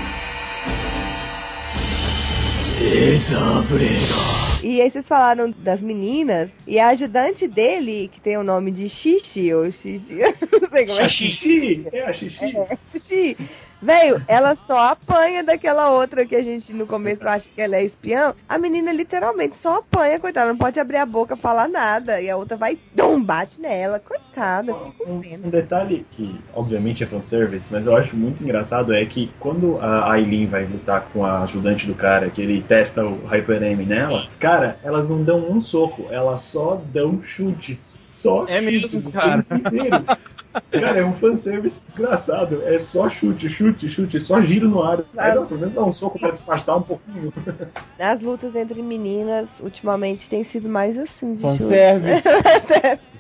E aí vocês falaram das meninas, e a ajudante dele, que tem o nome de Xixi, ou Xixi, *laughs* não sei como é. Xixi! É a xixi. É, Xixi. Velho, ela só apanha daquela outra que a gente no começo acha que ela é espiã. A menina literalmente só apanha, coitada, não pode abrir a boca, falar nada. E a outra vai, dum, bate nela. Coitada, fico com Um, pena. um detalhe que, obviamente, é fanservice, mas eu acho muito engraçado é que quando a Aileen vai lutar com a ajudante do cara, que ele testa o Hyper M nela, cara, elas não dão um soco, elas só dão chutes. Só É mesmo, chutes cara. *laughs* Cara, é um fanservice engraçado. É só chute, chute, chute, só giro no ar. Aí, não, pelo menos dá um soco pra disfarçar um pouquinho. *laughs* As lutas entre meninas, ultimamente, tem sido mais assim, de chute. *laughs* Fanservice.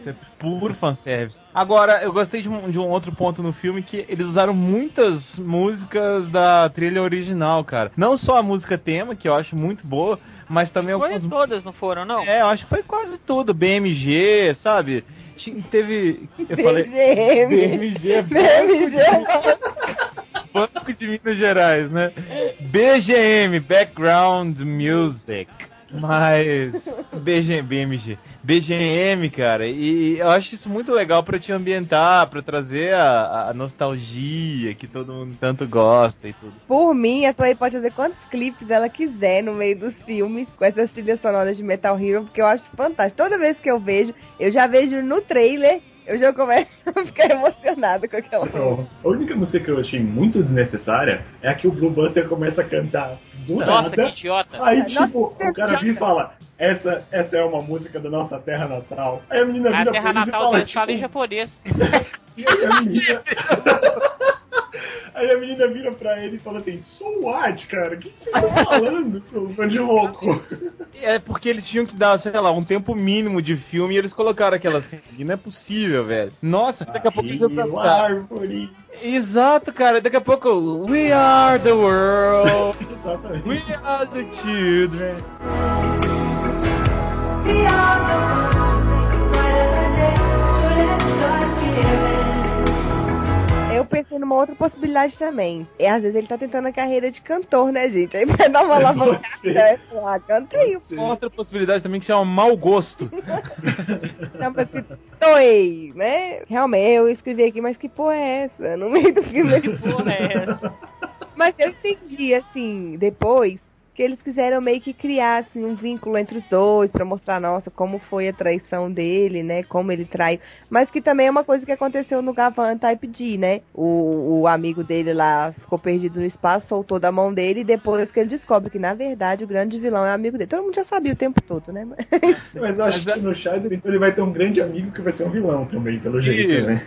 Isso é puro fanservice. Agora, eu gostei de um, de um outro ponto no filme que eles usaram muitas músicas da trilha original, cara. Não só a música tema, que eu acho muito boa, mas também Foi algumas todas, não foram, não? É, eu acho que foi quase tudo. BMG, sabe? Teve. Eu falei. BGM. BMG, BMG. Banco de Minas Gerais, né? BGM, Background Music. Mas. BG, BMG. BGM, cara, e eu acho isso muito legal pra te ambientar, pra trazer a, a nostalgia que todo mundo tanto gosta e tudo. Por mim, a Toei pode fazer quantos clipes ela quiser no meio dos filmes com essas trilhas sonoras de Metal Hero, porque eu acho fantástico. Toda vez que eu vejo, eu já vejo no trailer, eu já começo *laughs* a ficar emocionada com aquela música. A única música que eu achei muito desnecessária é a que o Blue Buster começa a cantar do Nossa, nada. que idiota. Aí, Nossa, tipo, que o cara vira e fala: essa, essa é uma música da nossa terra natal. Aí a menina A vira terra pra ele e natal fala, deles fala em tipo, japonês. *laughs* e aí a menina. *laughs* *laughs* Aí a menina vira pra ele e fala assim: So what, cara? O que você tá falando, seu fã de louco? É porque eles tinham que dar, sei lá, um tempo mínimo de filme e eles colocaram aquela. E não é possível, velho. Nossa, daqui a pouco eles vão árvore. Exato, cara. Daqui a pouco. We are the world. *laughs* We are the children. We are the ones Eu pensei numa outra possibilidade também. E às vezes ele tá tentando a carreira de cantor, né, gente? Aí vai dar uma alavancada. ser. Ah, cantei, pô. Outra possibilidade também que chama mau gosto. *laughs* Chama-se Toei, né? Realmente, eu escrevi aqui, mas que porra é essa? No meio do filme. *laughs* Que porra é essa? Mas eu entendi, assim, depois, que eles quiseram meio que criar, assim, um vínculo entre os dois, pra mostrar, nossa, como foi a traição dele, né? Como ele traiu. Mas que também é uma coisa que aconteceu no Gavan Type D, né? O, o amigo dele lá ficou perdido no espaço, soltou da mão dele, e depois que ele descobre que, na verdade, o grande vilão é o amigo dele. Todo mundo já sabia o tempo todo, né? Mas *laughs* eu acho que no Shider ele vai ter um grande amigo que vai ser um vilão também, pelo jeito, Isso. né?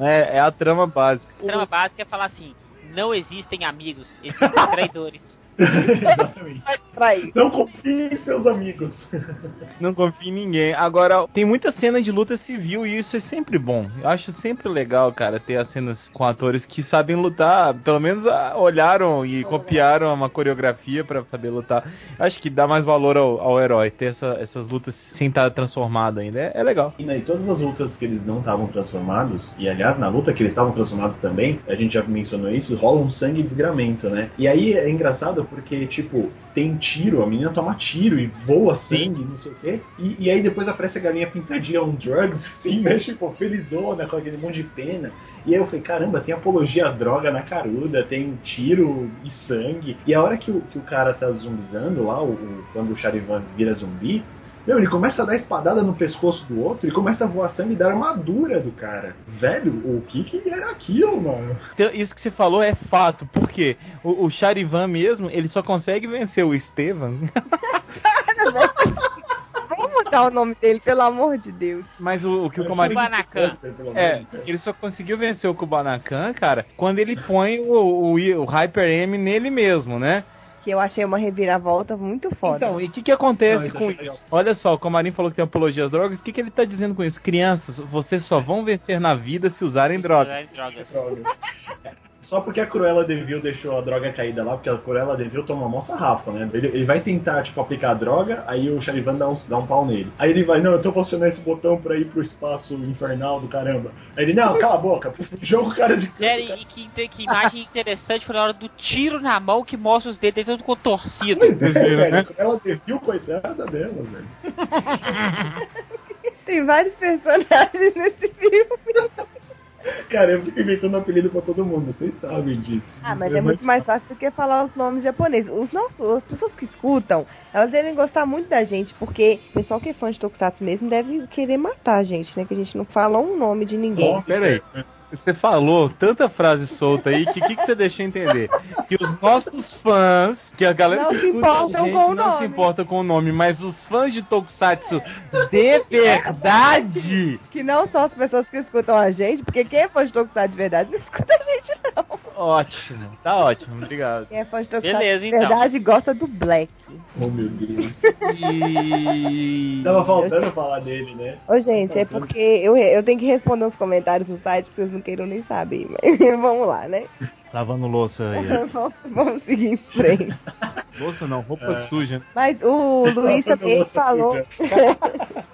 É, é a trama básica. A trama básica é falar assim: não existem amigos, existem *laughs* traidores. Exatamente. Não confie em seus amigos. Não confio em ninguém. Agora, tem muita cena de luta civil e isso é sempre bom. Eu acho sempre legal, cara, ter as cenas com atores que sabem lutar. Pelo menos ah, olharam e copiaram uma coreografia pra saber lutar. Eu acho que dá mais valor ao, ao herói, ter essa- essas lutas sem estar transformado ainda. É, é legal. E né, todas as lutas que eles não estavam transformados, e aliás, na luta que eles estavam transformados também, a gente já mencionou isso, rola um sangue e desgramento, né? E aí é engraçado porque, tipo, tem tiro, a menina toma tiro e voa sangue, não sei o quê. E, e aí depois aparece a galinha pintadinha on drugs, *laughs* assim, né? Tipo, felizona, com aquele monte de pena. E aí eu falei, caramba, tem apologia à droga na caruda, tem tiro e sangue. E a hora que o, que o cara tá zumbizando lá, o, o- quando o Charivan vira zumbi, meu, ele começa a dar espadada no pescoço do outro e começa a voar sangue dar armadura do cara. Velho, o que que era aquilo, mano? Então, Isso que você falou é fato, porque o, o Charivan mesmo, ele só consegue vencer o Estevam, *laughs* Vamos mudar o nome dele, pelo amor de Deus. mas o, o que o O Comarim... Kubanacan. É, ele só conseguiu vencer o Kubanacan, cara, quando ele põe o, o, o Hyper M nele mesmo, né? Que eu achei uma reviravolta muito foda. Então, e o que, que acontece Não, com legal. isso? Olha só, o Comarim falou que tem apologia às drogas, o que, que ele tá dizendo com isso? Crianças, vocês só vão vencer na vida se usarem drogas. Drogas. *laughs* Só porque a Cruella Devil deixou a droga caída lá, porque a Cruella Devil toma mó sarrafa, né? Ele, ele vai tentar, tipo, aplicar a droga, aí o Charivan dá um, dá um pau nele. Aí ele vai, não, eu tô funcionando esse botão pra ir pro espaço infernal do caramba. Aí ele, não, cala a boca, *laughs* joga o cara de canto, Sério, cara. e que, que imagem interessante foi na hora do tiro na mão que mostra os dedos todo contorcido. *laughs* É, velho, né? a Cruella Devil, coitada dela, velho. *laughs* Tem vários personagens nesse filme. Cara, eu fico inventando apelido pra todo mundo, vocês sabem disso. Ah, mas é muito mais fácil do que falar os nomes japoneses. Os nossos, as pessoas que escutam, elas devem gostar muito da gente, porque o pessoal que é fã de Tokusatsu mesmo deve querer matar a gente, né? Que a gente não fala um nome de ninguém. Bom, Pera aí. Você falou tanta frase solta aí que o que, que você deixou entender? Que os nossos fãs, que a galera Não que se escuta importam a gente com o não se nome. importa com o nome, mas os fãs de Tokusatsu de verdade, Que não são as pessoas que escutam a gente, porque quem é fã de Tokusatsu de verdade não escuta a gente, não. ótimo, tá ótimo, obrigado. Quem é fã de Tokusatsu Beleza, de então. verdade gosta do Black. Oh, meu Deus. E... Tava faltando falar dele, né? Ô, gente, é porque eu, eu tenho que responder uns comentários no site que vocês não queiram nem saber, mas *laughs* vamos lá, né? Lavando louça aí. *laughs* vamos, vamos seguir em frente. *laughs* Louça não, roupa suja. Mas o Luiz também falou.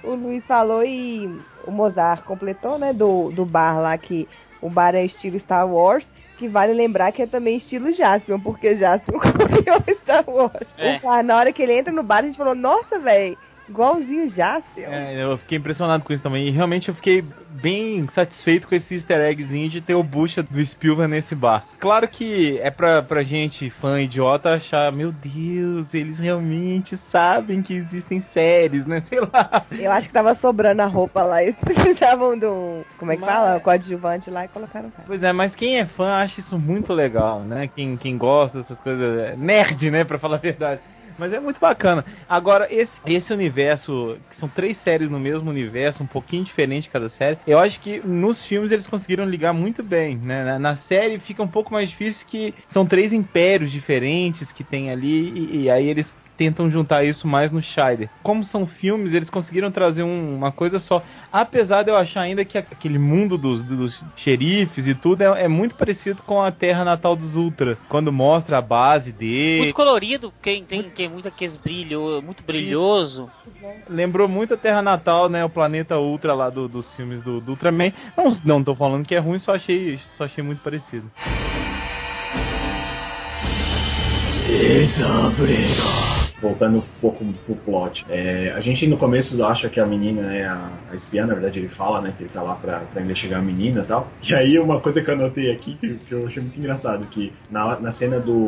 o Luiz falou e o Mozart completou, né? Do, do bar lá que o bar é estilo Star Wars. Que vale lembrar que é também estilo Jaspion, porque Jaspion copiou Star Wars. É. O bar, na hora que ele entra no bar, a gente falou, nossa, velho, igualzinho Jaspion. É, eu fiquei impressionado com isso também. E realmente eu fiquei bem satisfeito com esse easter eggzinho de ter o bucha do Spielberg nesse bar. Claro que é pra, pra gente, fã idiota, achar, meu Deus, eles realmente sabem que existem séries, né? *laughs* Sei lá. Eu acho que tava sobrando a roupa lá. Eles precisavam do. Como é que Mas- fala? O coadjuvante lá e colocaram o cara. Pois é, mas quem é fã acha isso muito legal, né? Quem, quem gosta dessas coisas, é nerd, né? Pra falar a verdade. Mas é muito bacana. Agora, esse, esse universo, que são três séries no mesmo universo, um pouquinho diferente cada série, eu acho que nos filmes eles conseguiram ligar muito bem, né? Na, na série fica um pouco mais difícil que são três impérios diferentes que tem ali, e, e aí eles tentam juntar isso mais no Scheider. Como são filmes, eles conseguiram trazer um- uma coisa só. Apesar de eu achar ainda que aquele mundo dos, dos xerifes e tudo é, é muito parecido com a Terra Natal dos Ultra. Quando mostra a base dele. Muito colorido, porque tem, tem muito aqueles brilho, muito brilhoso. Lembrou muito a Terra Natal, né? O planeta Ultra lá do- dos filmes do, do Ultraman. Não, não tô falando que é ruim, só achei, só achei muito parecido. レーザーブレード。Voltando um pouco pro plot. É, a gente no começo acha que a menina é a, a espiã, na verdade ele fala, né, que ele tá lá pra, pra investigar a menina e tal. E aí uma coisa que eu anotei aqui, que, que eu achei muito engraçado, que na, na cena do,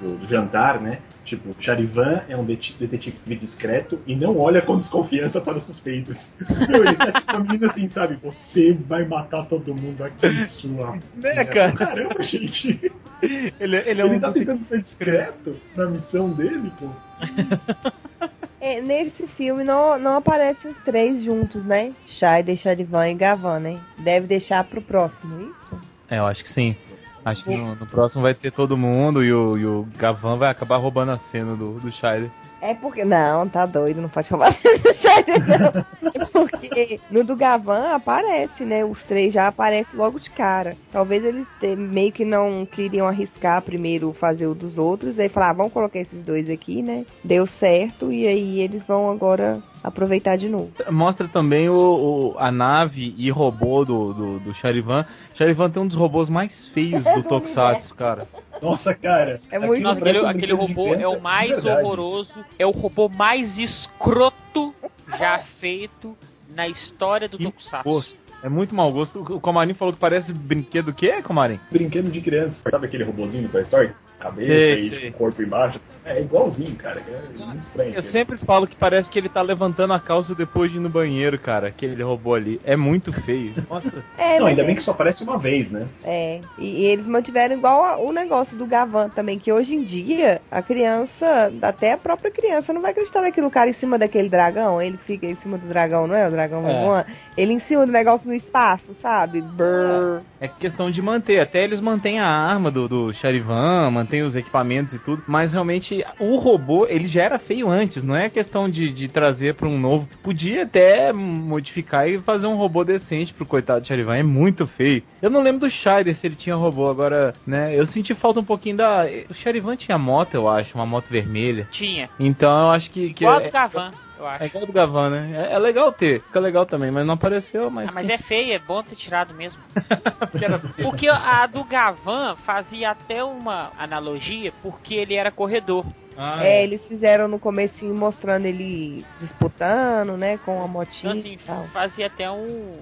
do, do jantar, né, tipo, Charivan é um det- detetive discreto e não olha com desconfiança para os suspeitos. *laughs* Meu, ele tá tipo a menina assim, sabe, você vai matar todo mundo aqui, sua... Né, cara? Caramba, gente. Ele, ele é Ele um. tá tentando ser discreto na missão dele, pô. É, nesse filme não, não aparecem os três juntos, né? Scheider, Charivan e Gavan, né? Deve deixar pro próximo, isso? É, eu acho que sim. Acho que no, no próximo vai ter todo mundo e o, e o Gavan vai acabar roubando a cena do, do Scheider. É porque. Não, tá doido, não pode chamar Scheider, *laughs* não. É porque no do Gavan aparece, né? Os três já aparecem logo de cara. Talvez eles meio que não queriam arriscar primeiro fazer o dos outros. Aí falar, ah, vamos colocar esses dois aqui, né? Deu certo e aí eles vão agora aproveitar de novo. Mostra também o, o- a nave e robô do, do, do Charivan. Charivan tem um dos robôs mais feios do *laughs* Tokusatsu, cara. Nossa, cara. É muito Nossa, aquele, aquele robô é o mais verdade. horroroso, é o robô mais escroto já *laughs* feito na história do Tokusatsu. É muito mau gosto. O Comarim falou que parece brinquedo o quê, Comarim? Brinquedo de criança. Sabe aquele robozinho do Toy Story? Cabeça Sei, e sei. corpo embaixo. É igualzinho, cara. É muito estranho. Eu sempre falo que parece que ele tá levantando a calça depois de ir no banheiro, cara. Aquele robô ali. É muito feio. *laughs* Nossa. É, Não, ainda é- bem que só aparece uma vez, né? É, e, e eles mantiveram igual a- o negócio do Gavan também, que hoje em dia a criança, até a própria criança, não vai acreditar naquilo cara em cima daquele dragão. Ele fica em cima do dragão, não é? O dragão É. Ele em cima do negócio no espaço, sabe? Brrr. É questão de manter. Até eles mantêm a arma do, do Charivan, mantêm os equipamentos e tudo. Mas realmente o robô, ele já era feio antes. Não é questão de, de trazer pra um novo. Podia até modificar e fazer um robô decente pro coitado do Charivan. É muito feio. Eu não lembro do Shider se ele tinha robô. Agora, né? Eu senti falta um pouquinho da. O Charivan tinha moto, eu acho. Uma moto vermelha. Tinha. Então eu acho que. que é, do Gavan, eu acho. é igual do Gavan, né? É, é legal ter. Fica legal também. Mas não apareceu. Mas, Ah, mas é feio, é bom ter tirado mesmo. *laughs* porque a do Gavan fazia até uma analogia, porque ele era corredor. Ah, É, eles fizeram no comecinho mostrando ele disputando, né, com a Então, motinha assim, e tal. fazia até um,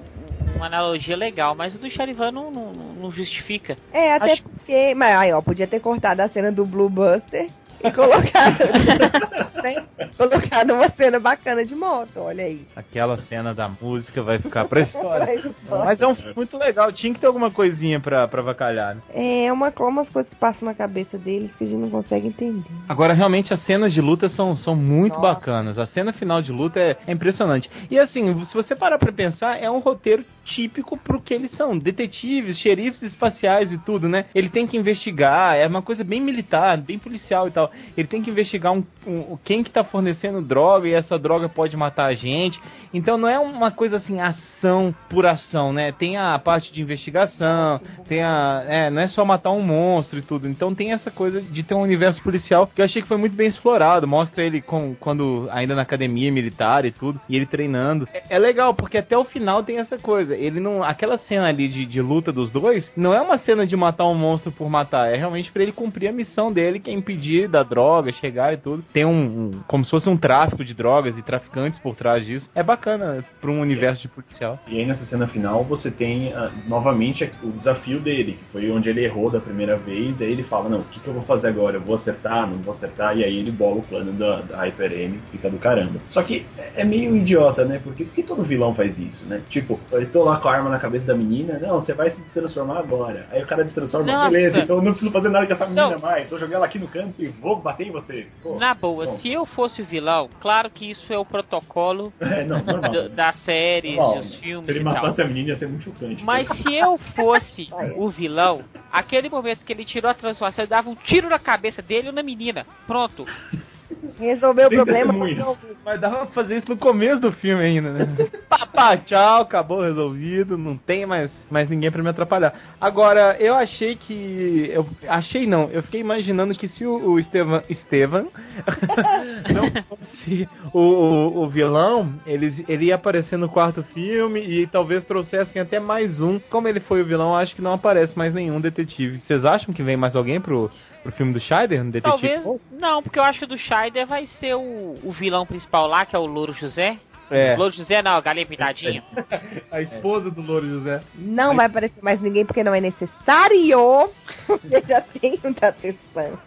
uma analogia legal, mas o do Charivan não, não, não justifica. É, até Acho- porque. Mas aí, ó, podia ter cortado a cena do Blue Buster e colocado. *laughs* né? Colocado uma cena bacana de moto, olha aí. Aquela cena da música vai ficar pra história. *laughs* Mas é um filme muito legal, tinha que ter alguma coisinha pra, pra vacalhar. né? É uma, umas coisas que passam na cabeça deles que a gente não consegue entender. Agora, realmente, as cenas de luta são, são muito Nossa. bacanas. A cena final de luta é, é impressionante. E assim, se você parar pra pensar, é um roteiro típico pro que eles são. Detetives, xerifes espaciais e tudo, né? Ele tem que investigar, é uma coisa bem militar, bem policial e tal. Ele tem que investigar um, um- quem que tá fornecendo droga e essa droga pode matar a gente. Então não é uma coisa assim, ação por ação, né? Tem a parte de investigação, tem a. É, não é só matar um monstro e tudo. Então tem essa coisa de ter um universo policial que eu achei que foi muito bem explorado. Mostra ele com, quando ainda na academia militar e tudo, e ele treinando. É, é legal, porque até o final tem essa coisa. Ele não. Aquela cena ali de, de luta dos dois não é uma cena de matar um monstro por matar, é realmente pra ele cumprir a missão dele, que é impedir da droga chegar e tudo. Tem um. um- como se fosse um tráfico de drogas e traficantes por trás disso. É bacana pra um universo de policial. E aí nessa cena final você tem ah, novamente o desafio dele, que foi onde ele errou da primeira vez, e aí ele fala, não, o que, que eu vou fazer agora? Eu vou acertar, não vou acertar, e aí ele bola o plano da, da Hyper M, fica do caramba. Só que é- é meio idiota, né? Porque, por que todo vilão faz isso, né? Tipo, eu tô lá com a arma na cabeça da menina, não, você vai se transformar agora. Aí o cara se transforma, Nossa. beleza, então eu não preciso fazer nada com essa menina Não. mais, tô jogando ela aqui no canto e vou bater em você. Pô, Na boa, bom. se eu fosse o vilão, claro que isso é o protocolo *laughs* É, não, das séries, Normal. dos filmes Se ele matasse a menina ia ser muito chocante. Mas se eu fosse *laughs* o vilão, aquele momento que ele tirou a transformação, eu dava um tiro na cabeça dele ou na menina. Pronto. Resolveu o problema. Mas dava pra fazer isso no começo do filme ainda, né? *laughs* pá, pá, tchau, acabou, resolvido, não tem mais, mais ninguém pra me atrapalhar. Agora, eu achei que. Eu achei não, eu fiquei imaginando que se o, o Estevan. Estevan *laughs* não fosse o, o, o vilão, ele, ele ia aparecer no quarto filme e talvez trouxessem até mais um. Como ele foi o vilão, acho que não aparece mais nenhum detetive. Vocês acham que vem mais alguém pro, pro filme do Scheider? Um detetive? Talvez. Não, porque eu acho que o do Scheider vai ser o, o vilão principal lá, que é o Louro José. É. Louro José não, a galinha pintadinha. *laughs* A esposa do Louro José. Não vai aparecer mais ninguém porque não é necessário. *laughs* Eu já tenho da atenção.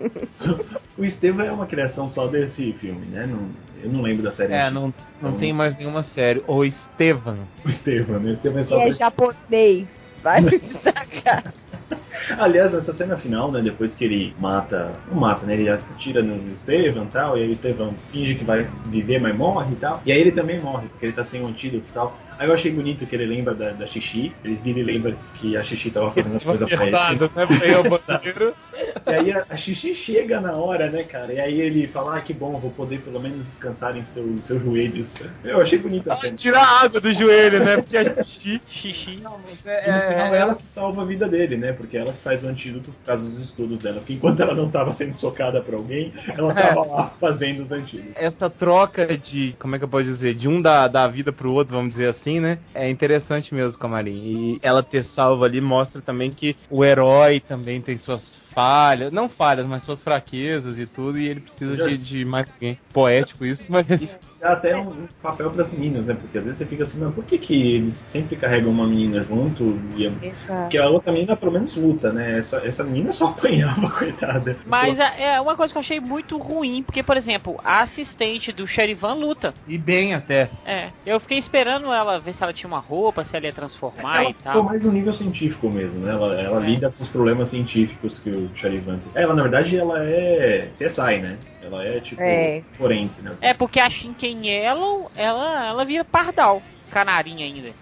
O Estevam é uma criação só desse filme, né? Não, eu não lembro da série. É, não, não tem mais nenhuma série. O Estevan. O Estevam, né? O Estevam é E só é desse- japonês. Vai me *laughs* sacar. *laughs* Aliás, nessa cena final, né, depois que ele mata, não mata, né, ele atira no Estevam e tal, e aí o Estevam finge que vai viver, mas morre e tal. E aí ele também morre, porque ele tá sem um antídoto e tal. Aí eu achei bonito que ele lembra da, da Xixi, eles viram e lembram que a Xixi tava fazendo as coisas pra ele. Né? Pra. E aí a, a Xixi chega na hora, né, cara? E aí ele fala, ah, que bom, vou poder pelo menos descansar em seu, seus joelhos. Eu achei bonito a cena. Tira a água do joelho, né? Porque é xixi. Xixi. E no final é ela que salva a vida dele, né? Porque ela que faz o antídoto por causa dos estudos dela. Porque enquanto ela não tava sendo socada por alguém, ela tava lá fazendo os antídotos. Essa troca de, como é que eu posso dizer, de um dar da vida pro outro, vamos dizer assim, né? É interessante mesmo, Camarim. E ela ter salvo ali mostra também que o herói também tem suas falhas, não falhas, mas suas fraquezas e tudo, e ele precisa de, de mais alguém. Poético isso, mas. Dá até um um papel pras meninas, né? Porque às vezes você fica assim, mas por que, que eles sempre carregam uma menina junto? E a... Porque a outra menina pelo menos luta, né? Essa, essa menina só *laughs* apanhava, coitada. Mas a- é uma coisa que eu achei muito ruim, porque, por exemplo, a assistente do Sherivan luta. E bem até. É, eu fiquei esperando ela ver se ela tinha uma roupa, se ela ia transformar Ela e ficou tal. mais no nível científico mesmo, né? Ela, ela É. lida com os problemas científicos que o Charivan tem. Ela, na verdade, ela é CSI, né? Ela é tipo É. forense, né? É porque a Shinken Yellow, ela, ela vira pardal. Canarinha ainda.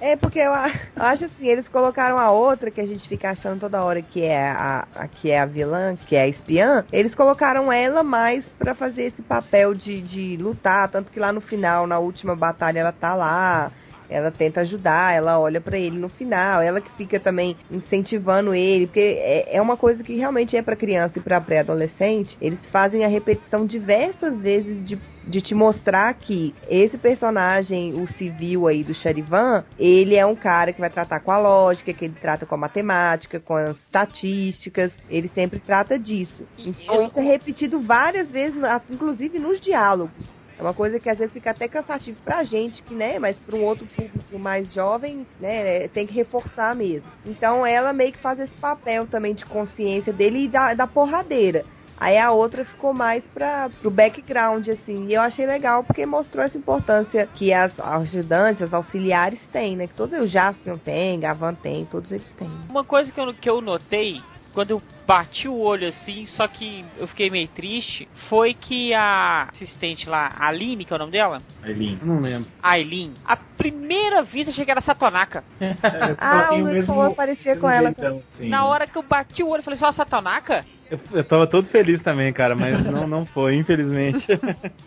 É, porque eu acho assim, eles colocaram a outra que a gente fica achando toda hora que é a, a- que é a vilã, que é a espiã. Eles colocaram ela mais pra fazer esse papel de, de lutar, tanto que lá no final, na última batalha, ela tá lá. Ela tenta ajudar, ela olha pra ele no final, ela que fica também incentivando ele, porque é, é uma coisa que realmente é pra criança e pra pré-adolescente. Eles fazem a repetição diversas vezes de de te mostrar que esse personagem, o civil aí do Charivan, ele é um cara que vai tratar com a lógica, que ele trata com a matemática, com as estatísticas, ele sempre trata disso. Então isso é repetido várias vezes, inclusive nos diálogos. É uma coisa que às vezes fica até cansativo pra gente, que, né, mas para um outro público mais jovem, né, tem que reforçar mesmo. Então ela meio que faz esse papel também de consciência dele e da, da porradeira. Aí a outra ficou mais para pro background, assim. E eu achei legal porque mostrou essa importância que as ajudantes, as auxiliares têm, né? Que todos o Jaspion tem, Gavan tem, todos eles têm. Uma coisa que eu, que eu notei, quando eu bati o olho assim, só que eu fiquei meio triste, foi que a assistente lá, a Aline, que é o nome dela? Aileen. Não lembro. A Aileen. A primeira vista eu achei que era Satonaka. *laughs* Ah, o Luiz falou que parecia com ela. Na hora que eu bati o olho, eu falei, só a Satonaka? Eu, eu tava todo feliz também, cara, mas não, não foi, infelizmente. *laughs*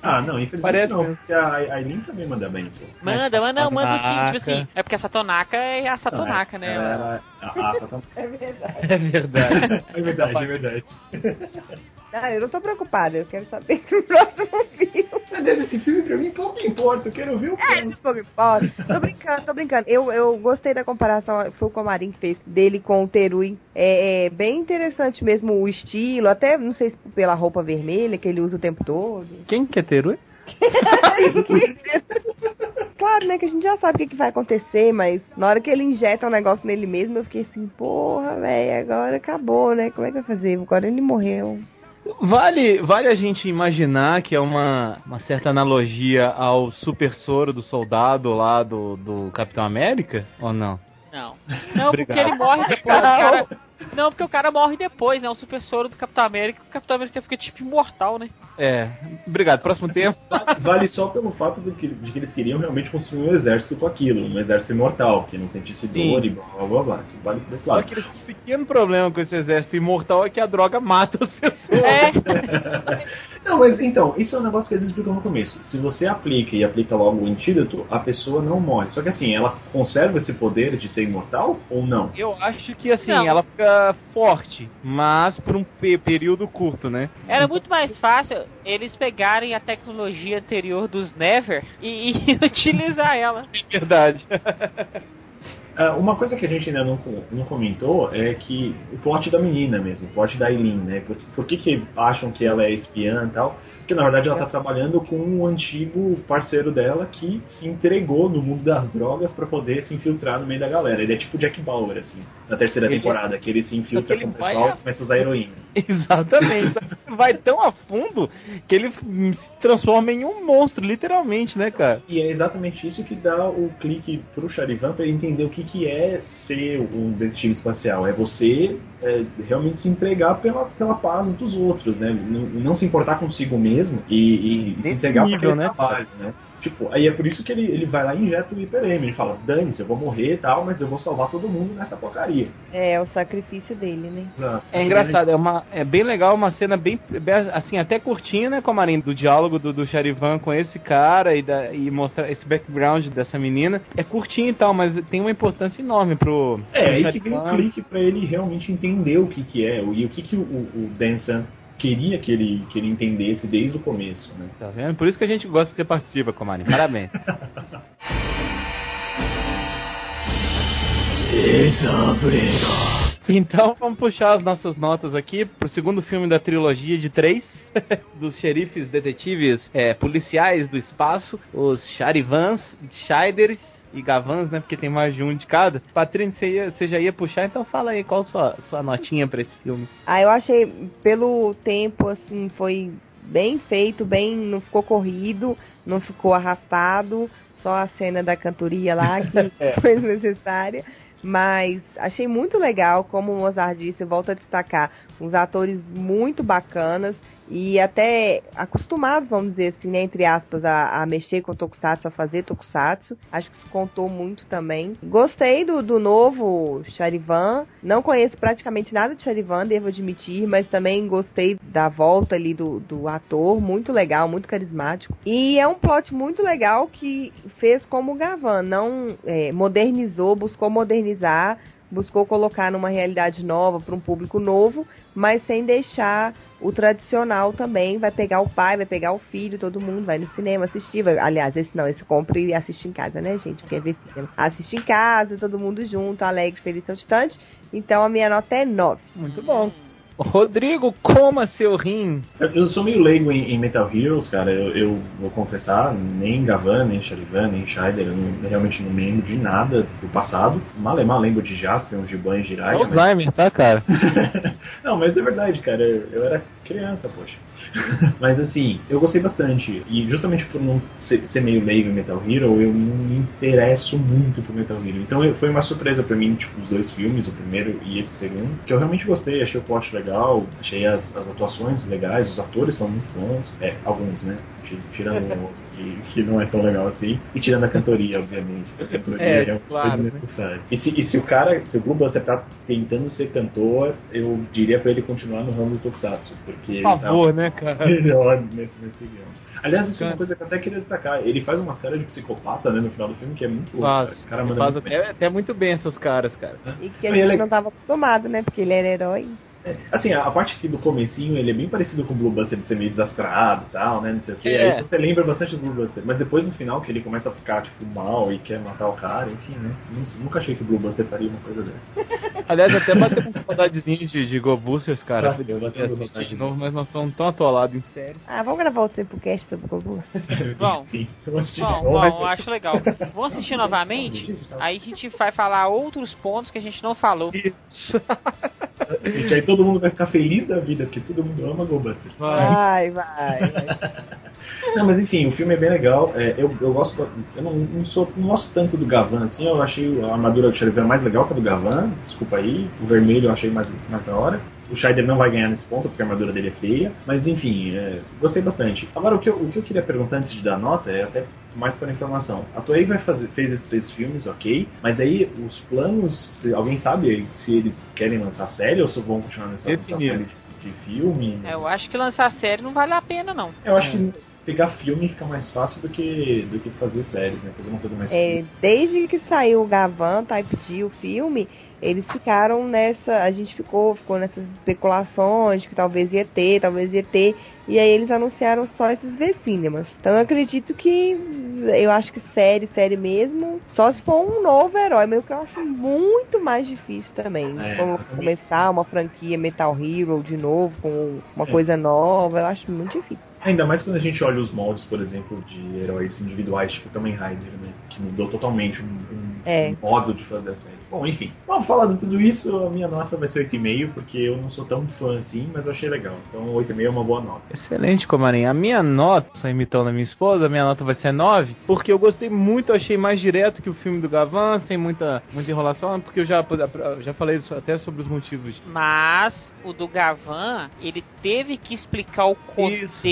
Ah, não, infelizmente Parece não, mesmo. porque a Aileen também manda bem, pô. Manda, manda, não, manda sim. Tipo assim, é porque a Satonaka é a Satonaka, né? Ela era- a- a- a- É verdade. É verdade. É verdade, é verdade. *laughs* Ah, eu não tô preocupada, eu quero saber *laughs* no próximo filme. Mas esse filme pra mim pouco importa, eu quero ver o É, filme. de pouco importa. Tô brincando, tô brincando. Eu, eu gostei da comparação, foi o Comarim que fez, dele com o Terui. É, é bem interessante mesmo o estilo, até não sei se pela roupa vermelha que ele usa o tempo todo. Quem que é Teru? *laughs* Claro, né, que a gente já sabe o que, que vai acontecer, mas na hora que ele injeta um negócio nele mesmo, eu fiquei assim, porra, velho, agora acabou, né? Como é que vai fazer? Agora ele morreu. Vale, vale a gente imaginar que é uma, uma certa analogia ao super soro do soldado lá do, do Capitão América? Ou não? Não. Não, porque ele morre *laughs* depois. o cara- Não, porque o cara morre depois, né? O super soro do Capitão América. O Capitão América fica tipo imortal, né? É. Obrigado. Próximo tempo. Vale só pelo fato de que, de que eles queriam realmente construir um exército com aquilo, um exército imortal, que não sentisse Sim. dor e blá blá blá blá. que Vale por esse Só lado. que o pequeno problema com esse exército imortal é que a droga mata as *laughs* pessoas. É. *laughs* Não, mas então, isso é um negócio que eles explicam no começo. Se você aplica e aplica logo o antídoto, a pessoa não morre. Só que assim, ela conserva esse poder de ser imortal ou não? Eu acho que assim, Não. ela fica forte, mas por um pe- período curto, né? Era muito mais fácil eles pegarem a tecnologia anterior dos Never e, e *laughs* utilizar ela. Verdade. *laughs* Ah, uma coisa que a gente ainda não, não comentou é que o plot da menina mesmo, o plot da Eileen, né? Por, por que, que acham que ela é espiã e tal? Porque na verdade ela tá trabalhando com um antigo parceiro dela que se entregou no mundo das drogas pra poder se infiltrar no meio da galera. Ele é tipo Jack Bauer, assim, na terceira Ele- temporada, que ele se infiltra com o pessoal a- e começa a usar heroína. *laughs* Exatamente. Vai tão a fundo que ele hum, se transforma em um monstro, literalmente, né, cara? E é exatamente isso que dá o clique pro Charivan pra ele entender o que, que é ser um detetive espacial. É você é, realmente se entregar pela, pela paz dos outros, né? Não, não se importar consigo mesmo e, e- se entregar nível, pra aquele né? trabalho, né? Tipo, aí é por isso que ele, ele vai lá e injeta o hipereme. Ele fala, dane-se, eu vou morrer e tal, mas eu vou salvar todo mundo nessa porcaria. É o sacrifício dele, né? Exato. É engraçado, é, uma, é bem legal, uma cena bem, bem, assim, até curtinha, né, Comarim, do diálogo do, do Charivan com esse cara e, da, e mostrar esse background dessa menina. É curtinho e tal, mas tem uma importância enorme pro, É, pro aí que vem o Charivan. clique pra ele realmente entender o que que é e o que que o, o Dan San queria que ele, que ele entendesse desde o começo, né? Tá vendo? Por isso que a gente gosta que você participa, Comarim. Parabéns. *laughs* Então vamos puxar as nossas notas aqui pro segundo filme da trilogia de três *laughs* dos xerifes detetives é, policiais do espaço, os Charivans, Scheiders e Gavans, né? Porque tem mais de um de cada. Patrícia, você, ia- você já ia puxar, então fala aí qual sua sua notinha pra esse filme. Ah, eu achei, pelo tempo, assim, foi bem feito, bem. Não ficou corrido, não ficou arrastado. Só a cena da cantoria lá que *laughs* foi necessária. Mas achei muito legal, como o Mozart disse, eu volto a destacar, uns atores muito bacanas e até acostumados, vamos dizer assim, né, entre aspas, a, a mexer com Tokusatsu, a fazer Tokusatsu. Acho que isso contou muito também. Gostei do, do novo Charivan. Não conheço praticamente nada de Charivan, devo admitir, mas também gostei da volta ali do, do ator. Muito legal, muito carismático. E é um plot muito legal que fez como o Gavan. Não é, modernizou, buscou modernizar buscou colocar numa realidade nova para um público novo, mas sem deixar o tradicional também. Vai pegar o pai, vai pegar o filho, todo mundo vai no cinema assistir. Vai, aliás, esse não, esse compra e assiste em casa, né, gente? Porque é ver cinema. Assiste em casa, todo mundo junto, alegre, feliz, saltitante. Então a minha nota é 9. Muito bom. Rodrigo, coma seu rim. Eu, eu sou meio leigo em, em Metal Heroes, cara. Eu, eu vou confessar, nem Gavan, nem Sharivan, nem Scheider, eu não- realmente não lembro de nada do passado. Malemar lembro de Jasper, um Giban e Jiraiya. mas- Alzheimer, tá, cara? *laughs* Não, mas é verdade, cara. Eu, eu era criança, poxa. *laughs* mas assim, eu gostei bastante. E justamente por não ser, ser meio leigo em Metal Hero, eu não me interesso muito por Metal Hero. Então eu- foi uma surpresa pra mim, tipo, os dois filmes, o primeiro e esse segundo, que eu realmente gostei, achei o plot legal, achei as, as atuações legais, os atores são muito bons. É, alguns, né? Ti- Tirando o que, que não é tão legal assim. E tirando a cantoria, obviamente. A cantoria É, é, uma claro, coisa né? necessária. E se, e se o cara, se o Blue Buster tá tentando ser cantor, eu diria pra ele continuar no ramo do Tokusatsu, porque ele Por favor, tá né, cara? melhor nesse, nesse guião. Aliás, isso é uma coisa que eu até queria destacar. Ele faz uma série de psicopata, né, no final do filme, que é muito. Faz, cara. O cara manda faz muito até, até muito bem esses caras, cara. E que a gente ele- não tava acostumado, né? Porque ele era herói. Assim, a, a parte aqui do comecinho, ele é bem parecido com o Blue Buster de ser meio desastrado e tal, né? Não sei o que. É. Aí você lembra bastante do Blue Buster. Mas depois no final que ele começa a ficar, tipo, mal e quer matar o cara, enfim, né? Nun- Nunca achei que o Blue Buster faria uma coisa dessa. *laughs* Aliás, até bateu com saudadezinha de, de Go Boosters, cara. Bateu, bateu assistir de novo, mas nós estamos tão atolados em série. Ah, vamos gravar o Tempocast sobre Goku. Bom, Sim, eu de Bom, bom, acho legal. Vamos assistir novamente? *laughs* Aí a gente vai falar outros pontos que a gente não falou. *laughs* Gente, aí todo mundo vai ficar feliz da vida, porque todo mundo ama Go Busters. Vai, vai, vai. *laughs* Não, mas enfim, o filme é bem legal. É, eu, eu gosto. Eu não, não sou, não gosto tanto do Gavan assim. Eu achei a armadura do Sheridan mais legal que a do Gavan. Desculpa aí. O vermelho eu achei mais, mais da hora. O Scheider não vai ganhar nesse ponto porque a armadura dele é feia. Mas enfim, é, gostei bastante. Agora, o que, eu, o que eu queria perguntar antes de dar nota é até mais para informação. A Toei vai fazer, fez esses três filmes, ok. Mas aí os planos. se- alguém sabe se eles querem lançar série ou se vão continuar nessa, nessa série de, de filme? É, Eu acho que lançar série não vale a pena, não. Eu acho que pegar filme fica mais fácil do que, do que fazer séries, né? Fazer uma coisa mais É, desde que saiu o Gavan Type D, o filme, eles ficaram nessa. A gente ficou, ficou nessas especulações de que talvez ia ter, talvez ia ter. E aí eles anunciaram só esses V-Cinemas. Então eu acredito que. Eu acho que série, série mesmo. Só se for um novo herói, mas o que eu acho muito mais difícil também. É, Como começar uma franquia Metal Hero de novo, com uma É. coisa nova, eu acho muito difícil. Ainda mais quando a gente olha os moldes, por exemplo, de heróis individuais, tipo Kamen Rider, né? Que mudou totalmente um, um- É. um modo de fazer a série. Bom, enfim. Vamos falar de tudo isso, a minha nota vai ser 8,5, porque eu não sou tão fã assim, mas eu achei legal. Então 8,5 é uma boa nota. Excelente, Comarim. A minha nota, só imitando a minha esposa, a minha nota vai ser 9, porque eu gostei muito, achei mais direto que o filme do Gavan, sem muita, muita enrolação, porque eu já, já falei isso até sobre os motivos. Mas o do Gavan, ele teve que explicar o contexto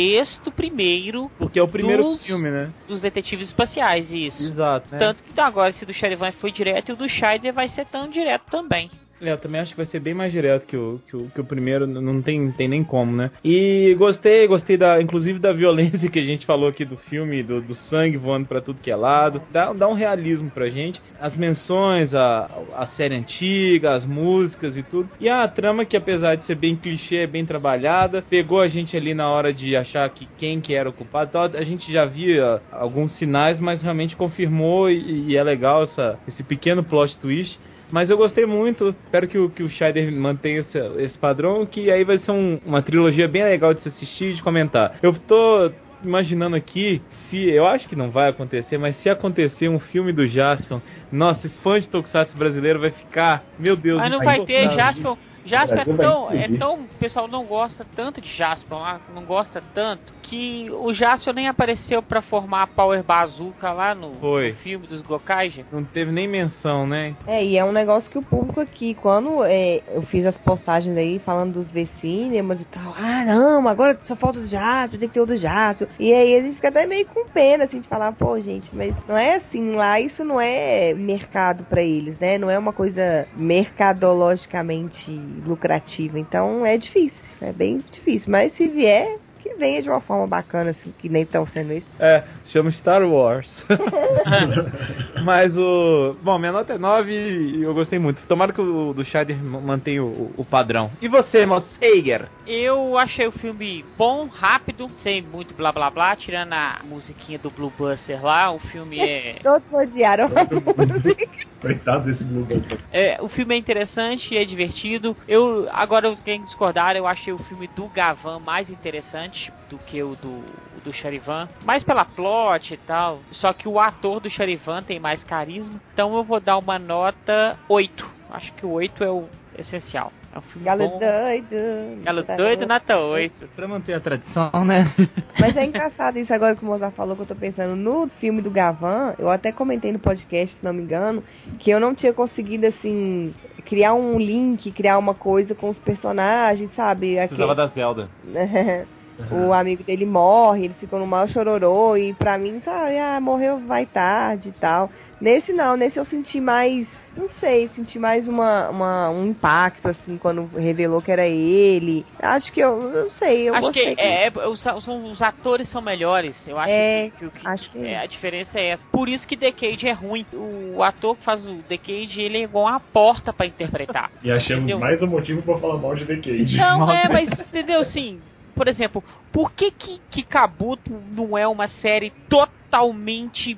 primeiro Porque é o primeiro dos, filme, né? dos detetives espaciais, isso. Exato. né? Tanto que então, agora esse do Charivan foi direto e o do Scheider vai ser tão direto também. É, eu também acho que vai ser bem mais direto que o, que o, que o primeiro, não tem, tem nem como, né? E gostei, gostei da, inclusive da violência *laughs* que a gente falou aqui do filme, do, do sangue voando pra tudo que é lado. Dá, dá um realismo pra gente. As menções, a, a série antiga, as músicas e tudo. E a trama que apesar de ser bem clichê, é bem trabalhada, pegou a gente ali na hora de achar que quem que era o culpado. Então, a gente já via alguns sinais, mas realmente confirmou e, e é legal essa, esse pequeno plot twist. Mas eu gostei muito, espero que o, que o Scheider mantenha esse, esse padrão, que aí vai ser um- uma trilogia bem legal de se assistir e de comentar. Eu tô imaginando aqui, se eu acho que não vai acontecer, mas se acontecer um filme do Jaspion, nossa, esse fã de Tokusatsu brasileiro vai ficar, meu Deus, Mas não vai ter insuportável. Jaspion. Jaspion é tão, é tão. O pessoal não gosta tanto de Jaspion lá, não gosta tanto, que o Jaspion nem apareceu pra formar a Power Bazooka lá no, Foi. no filme dos Gokaiger. Não teve nem menção, né? É, e é um negócio que o público aqui, quando é, eu fiz as postagens aí falando dos V-Cinemas e tal, ah não, agora só falta o jato, tem que ter o do jato. E aí a gente fica até meio com pena, assim, de falar, pô, gente, mas não é assim, lá isso não é mercado pra eles, né? Não é uma coisa mercadologicamente lucrativa. Então é difícil, é bem difícil. Mas se vier, que venha de uma forma bacana, assim, que nem estão sendo isso. É, chama Star Wars. *laughs* Mas o. Bom, minha nota é 9 e eu gostei muito. Tomara que o do Scheider ma- mantenha o, o padrão. E você, irmão Seiger? Eu achei o filme bom, rápido, sem muito blá blá blá, tirando a musiquinha do Blue Buster lá, o filme é. *laughs* Todos odiaram a *laughs* música. Coitado desse Blue Buster. É, o filme é interessante, é divertido. Eu agora eu tenho que discordar, eu achei o filme do Gavan mais interessante do que o do, do Charivan, mais pela plot e tal. Só que o ator do Charivan tem mais carisma, então eu vou dar uma nota 8. Acho que o 8 é o essencial. É um filme Galo bom. doido. Galo doido, nota 8. Pra manter a tradição, né? *laughs* Mas é engraçado isso agora que o Mozart falou que eu tô pensando no filme do Gavan, eu até comentei no podcast, se não me engano, que eu não tinha conseguido assim criar um link, criar uma coisa com os personagens, sabe? Precisava da Zelda. *laughs* o amigo dele morre, ele ficou no mal chororô e pra mim, sabe, ah, morreu vai tarde e tal. Nesse não, nesse eu senti mais, não sei, senti mais uma, uma- um impacto assim quando revelou que era ele. Acho que eu, não sei, eu acho gostei que é, é, os, são- os atores são melhores. Eu acho É, que, que- que- acho que é, a diferença é essa. Por isso que Decade é ruim. O ator que faz o Decade, ele é igual uma porta pra interpretar. E achamos Entendeu? mais um motivo pra falar mal de The Cage. Não, é, mas *laughs* entendeu assim? Por exemplo, por que que, que Kabuto não é uma série totalmente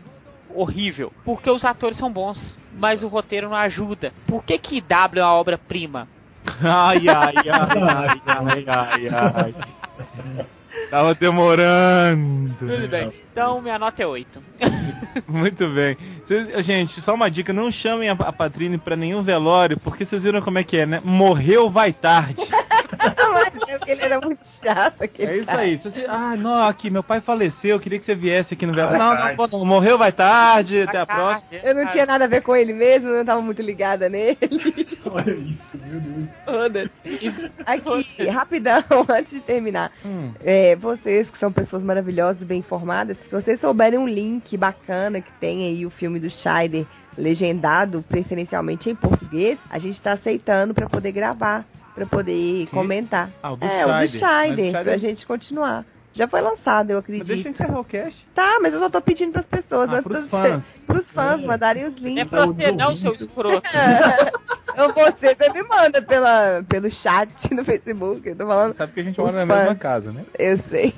horrível? Porque os atores são bons, mas o roteiro não ajuda. Por que que W é uma obra-prima? *laughs* Ai, ai, ai, ai, ai, ai. Tava demorando. Tudo bem. Então minha nota é 8. *laughs* Muito bem. Vocês- gente, só uma dica, não chamem a, a Patrine pra nenhum velório, porque vocês viram como é que é, né? Morreu vai tarde. *laughs* É ele era muito chato. Aquele É isso cara. aí. Você, ah, não, aqui, meu pai faleceu, eu queria que você viesse aqui no velório. Não, não, não, não, morreu vai tarde, até a próxima. Eu não tinha nada a ver com ele mesmo, eu não tava muito ligada nele. Olha isso, meu Deus. Aqui, rapidão, *laughs* antes de terminar. Hum. É, vocês que são pessoas maravilhosas, bem informadas, se vocês souberem um link bacana que tem aí o filme do Scheider legendado, preferencialmente em português, a gente tá aceitando pra poder gravar, pra poder comentar. Ah, o do é, o do Scheider. Scheider, Scheider- pra gente continuar. Já foi lançado, eu acredito. Mas deixa eu encerrar o cast. Tá, mas eu só tô pedindo pras pessoas, Ah, pros fãs. pros fãs mandarem os links. *laughs* É pra você não, seu escroto. Eu você, você me manda pela, pelo chat no Facebook. Eu tô falando. Sabe que a gente mora na fãs. mesma casa, né? Eu sei.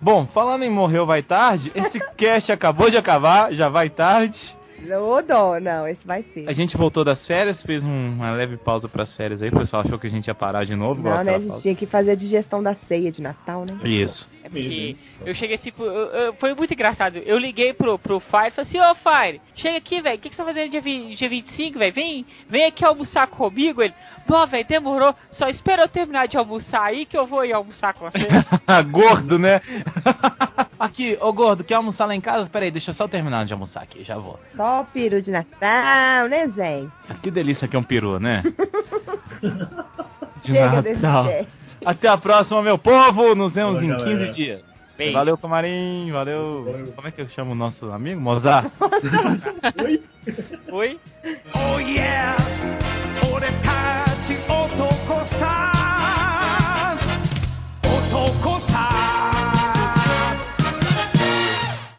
Bom, falando em morreu vai tarde, esse cast acabou de acabar, já vai tarde. Ô, dó, não, esse vai ser. A gente voltou das férias, fez um- uma leve pausa pras férias aí. O pessoal achou que a gente ia parar de novo. Não, né? A aquela gente pausa. tinha que fazer a digestão da ceia de Natal, né? Isso. Porque eu cheguei assim, pro- eu- eu- foi muito engraçado. Eu liguei pro, pro Fire e falei assim, ô Fire, chega aqui, velho, o que, que você tá fazendo dia, vi- dia 25, velho? Vem, vem aqui almoçar comigo. Ele, pô, velho, demorou, só espera eu terminar de almoçar aí que eu vou ir almoçar com você. *laughs* Gordo, né? *laughs* aqui, ô gordo, quer almoçar lá em casa? Peraí, deixa eu só terminar de almoçar aqui, já vou. Só o peru de Natal, né, Zé? Que delícia que é um peru, né? *laughs* De Chega desse Natal. Até a próxima, meu povo. Nos vemos Olá, em galera. 15 dias. Bem. Valeu, Tomarim. Valeu. Valeu. Como é que eu chamo o nosso amigo? Mozart. *laughs* Oi. Oi. Oh, yes. Otoko-san. Otoko-san.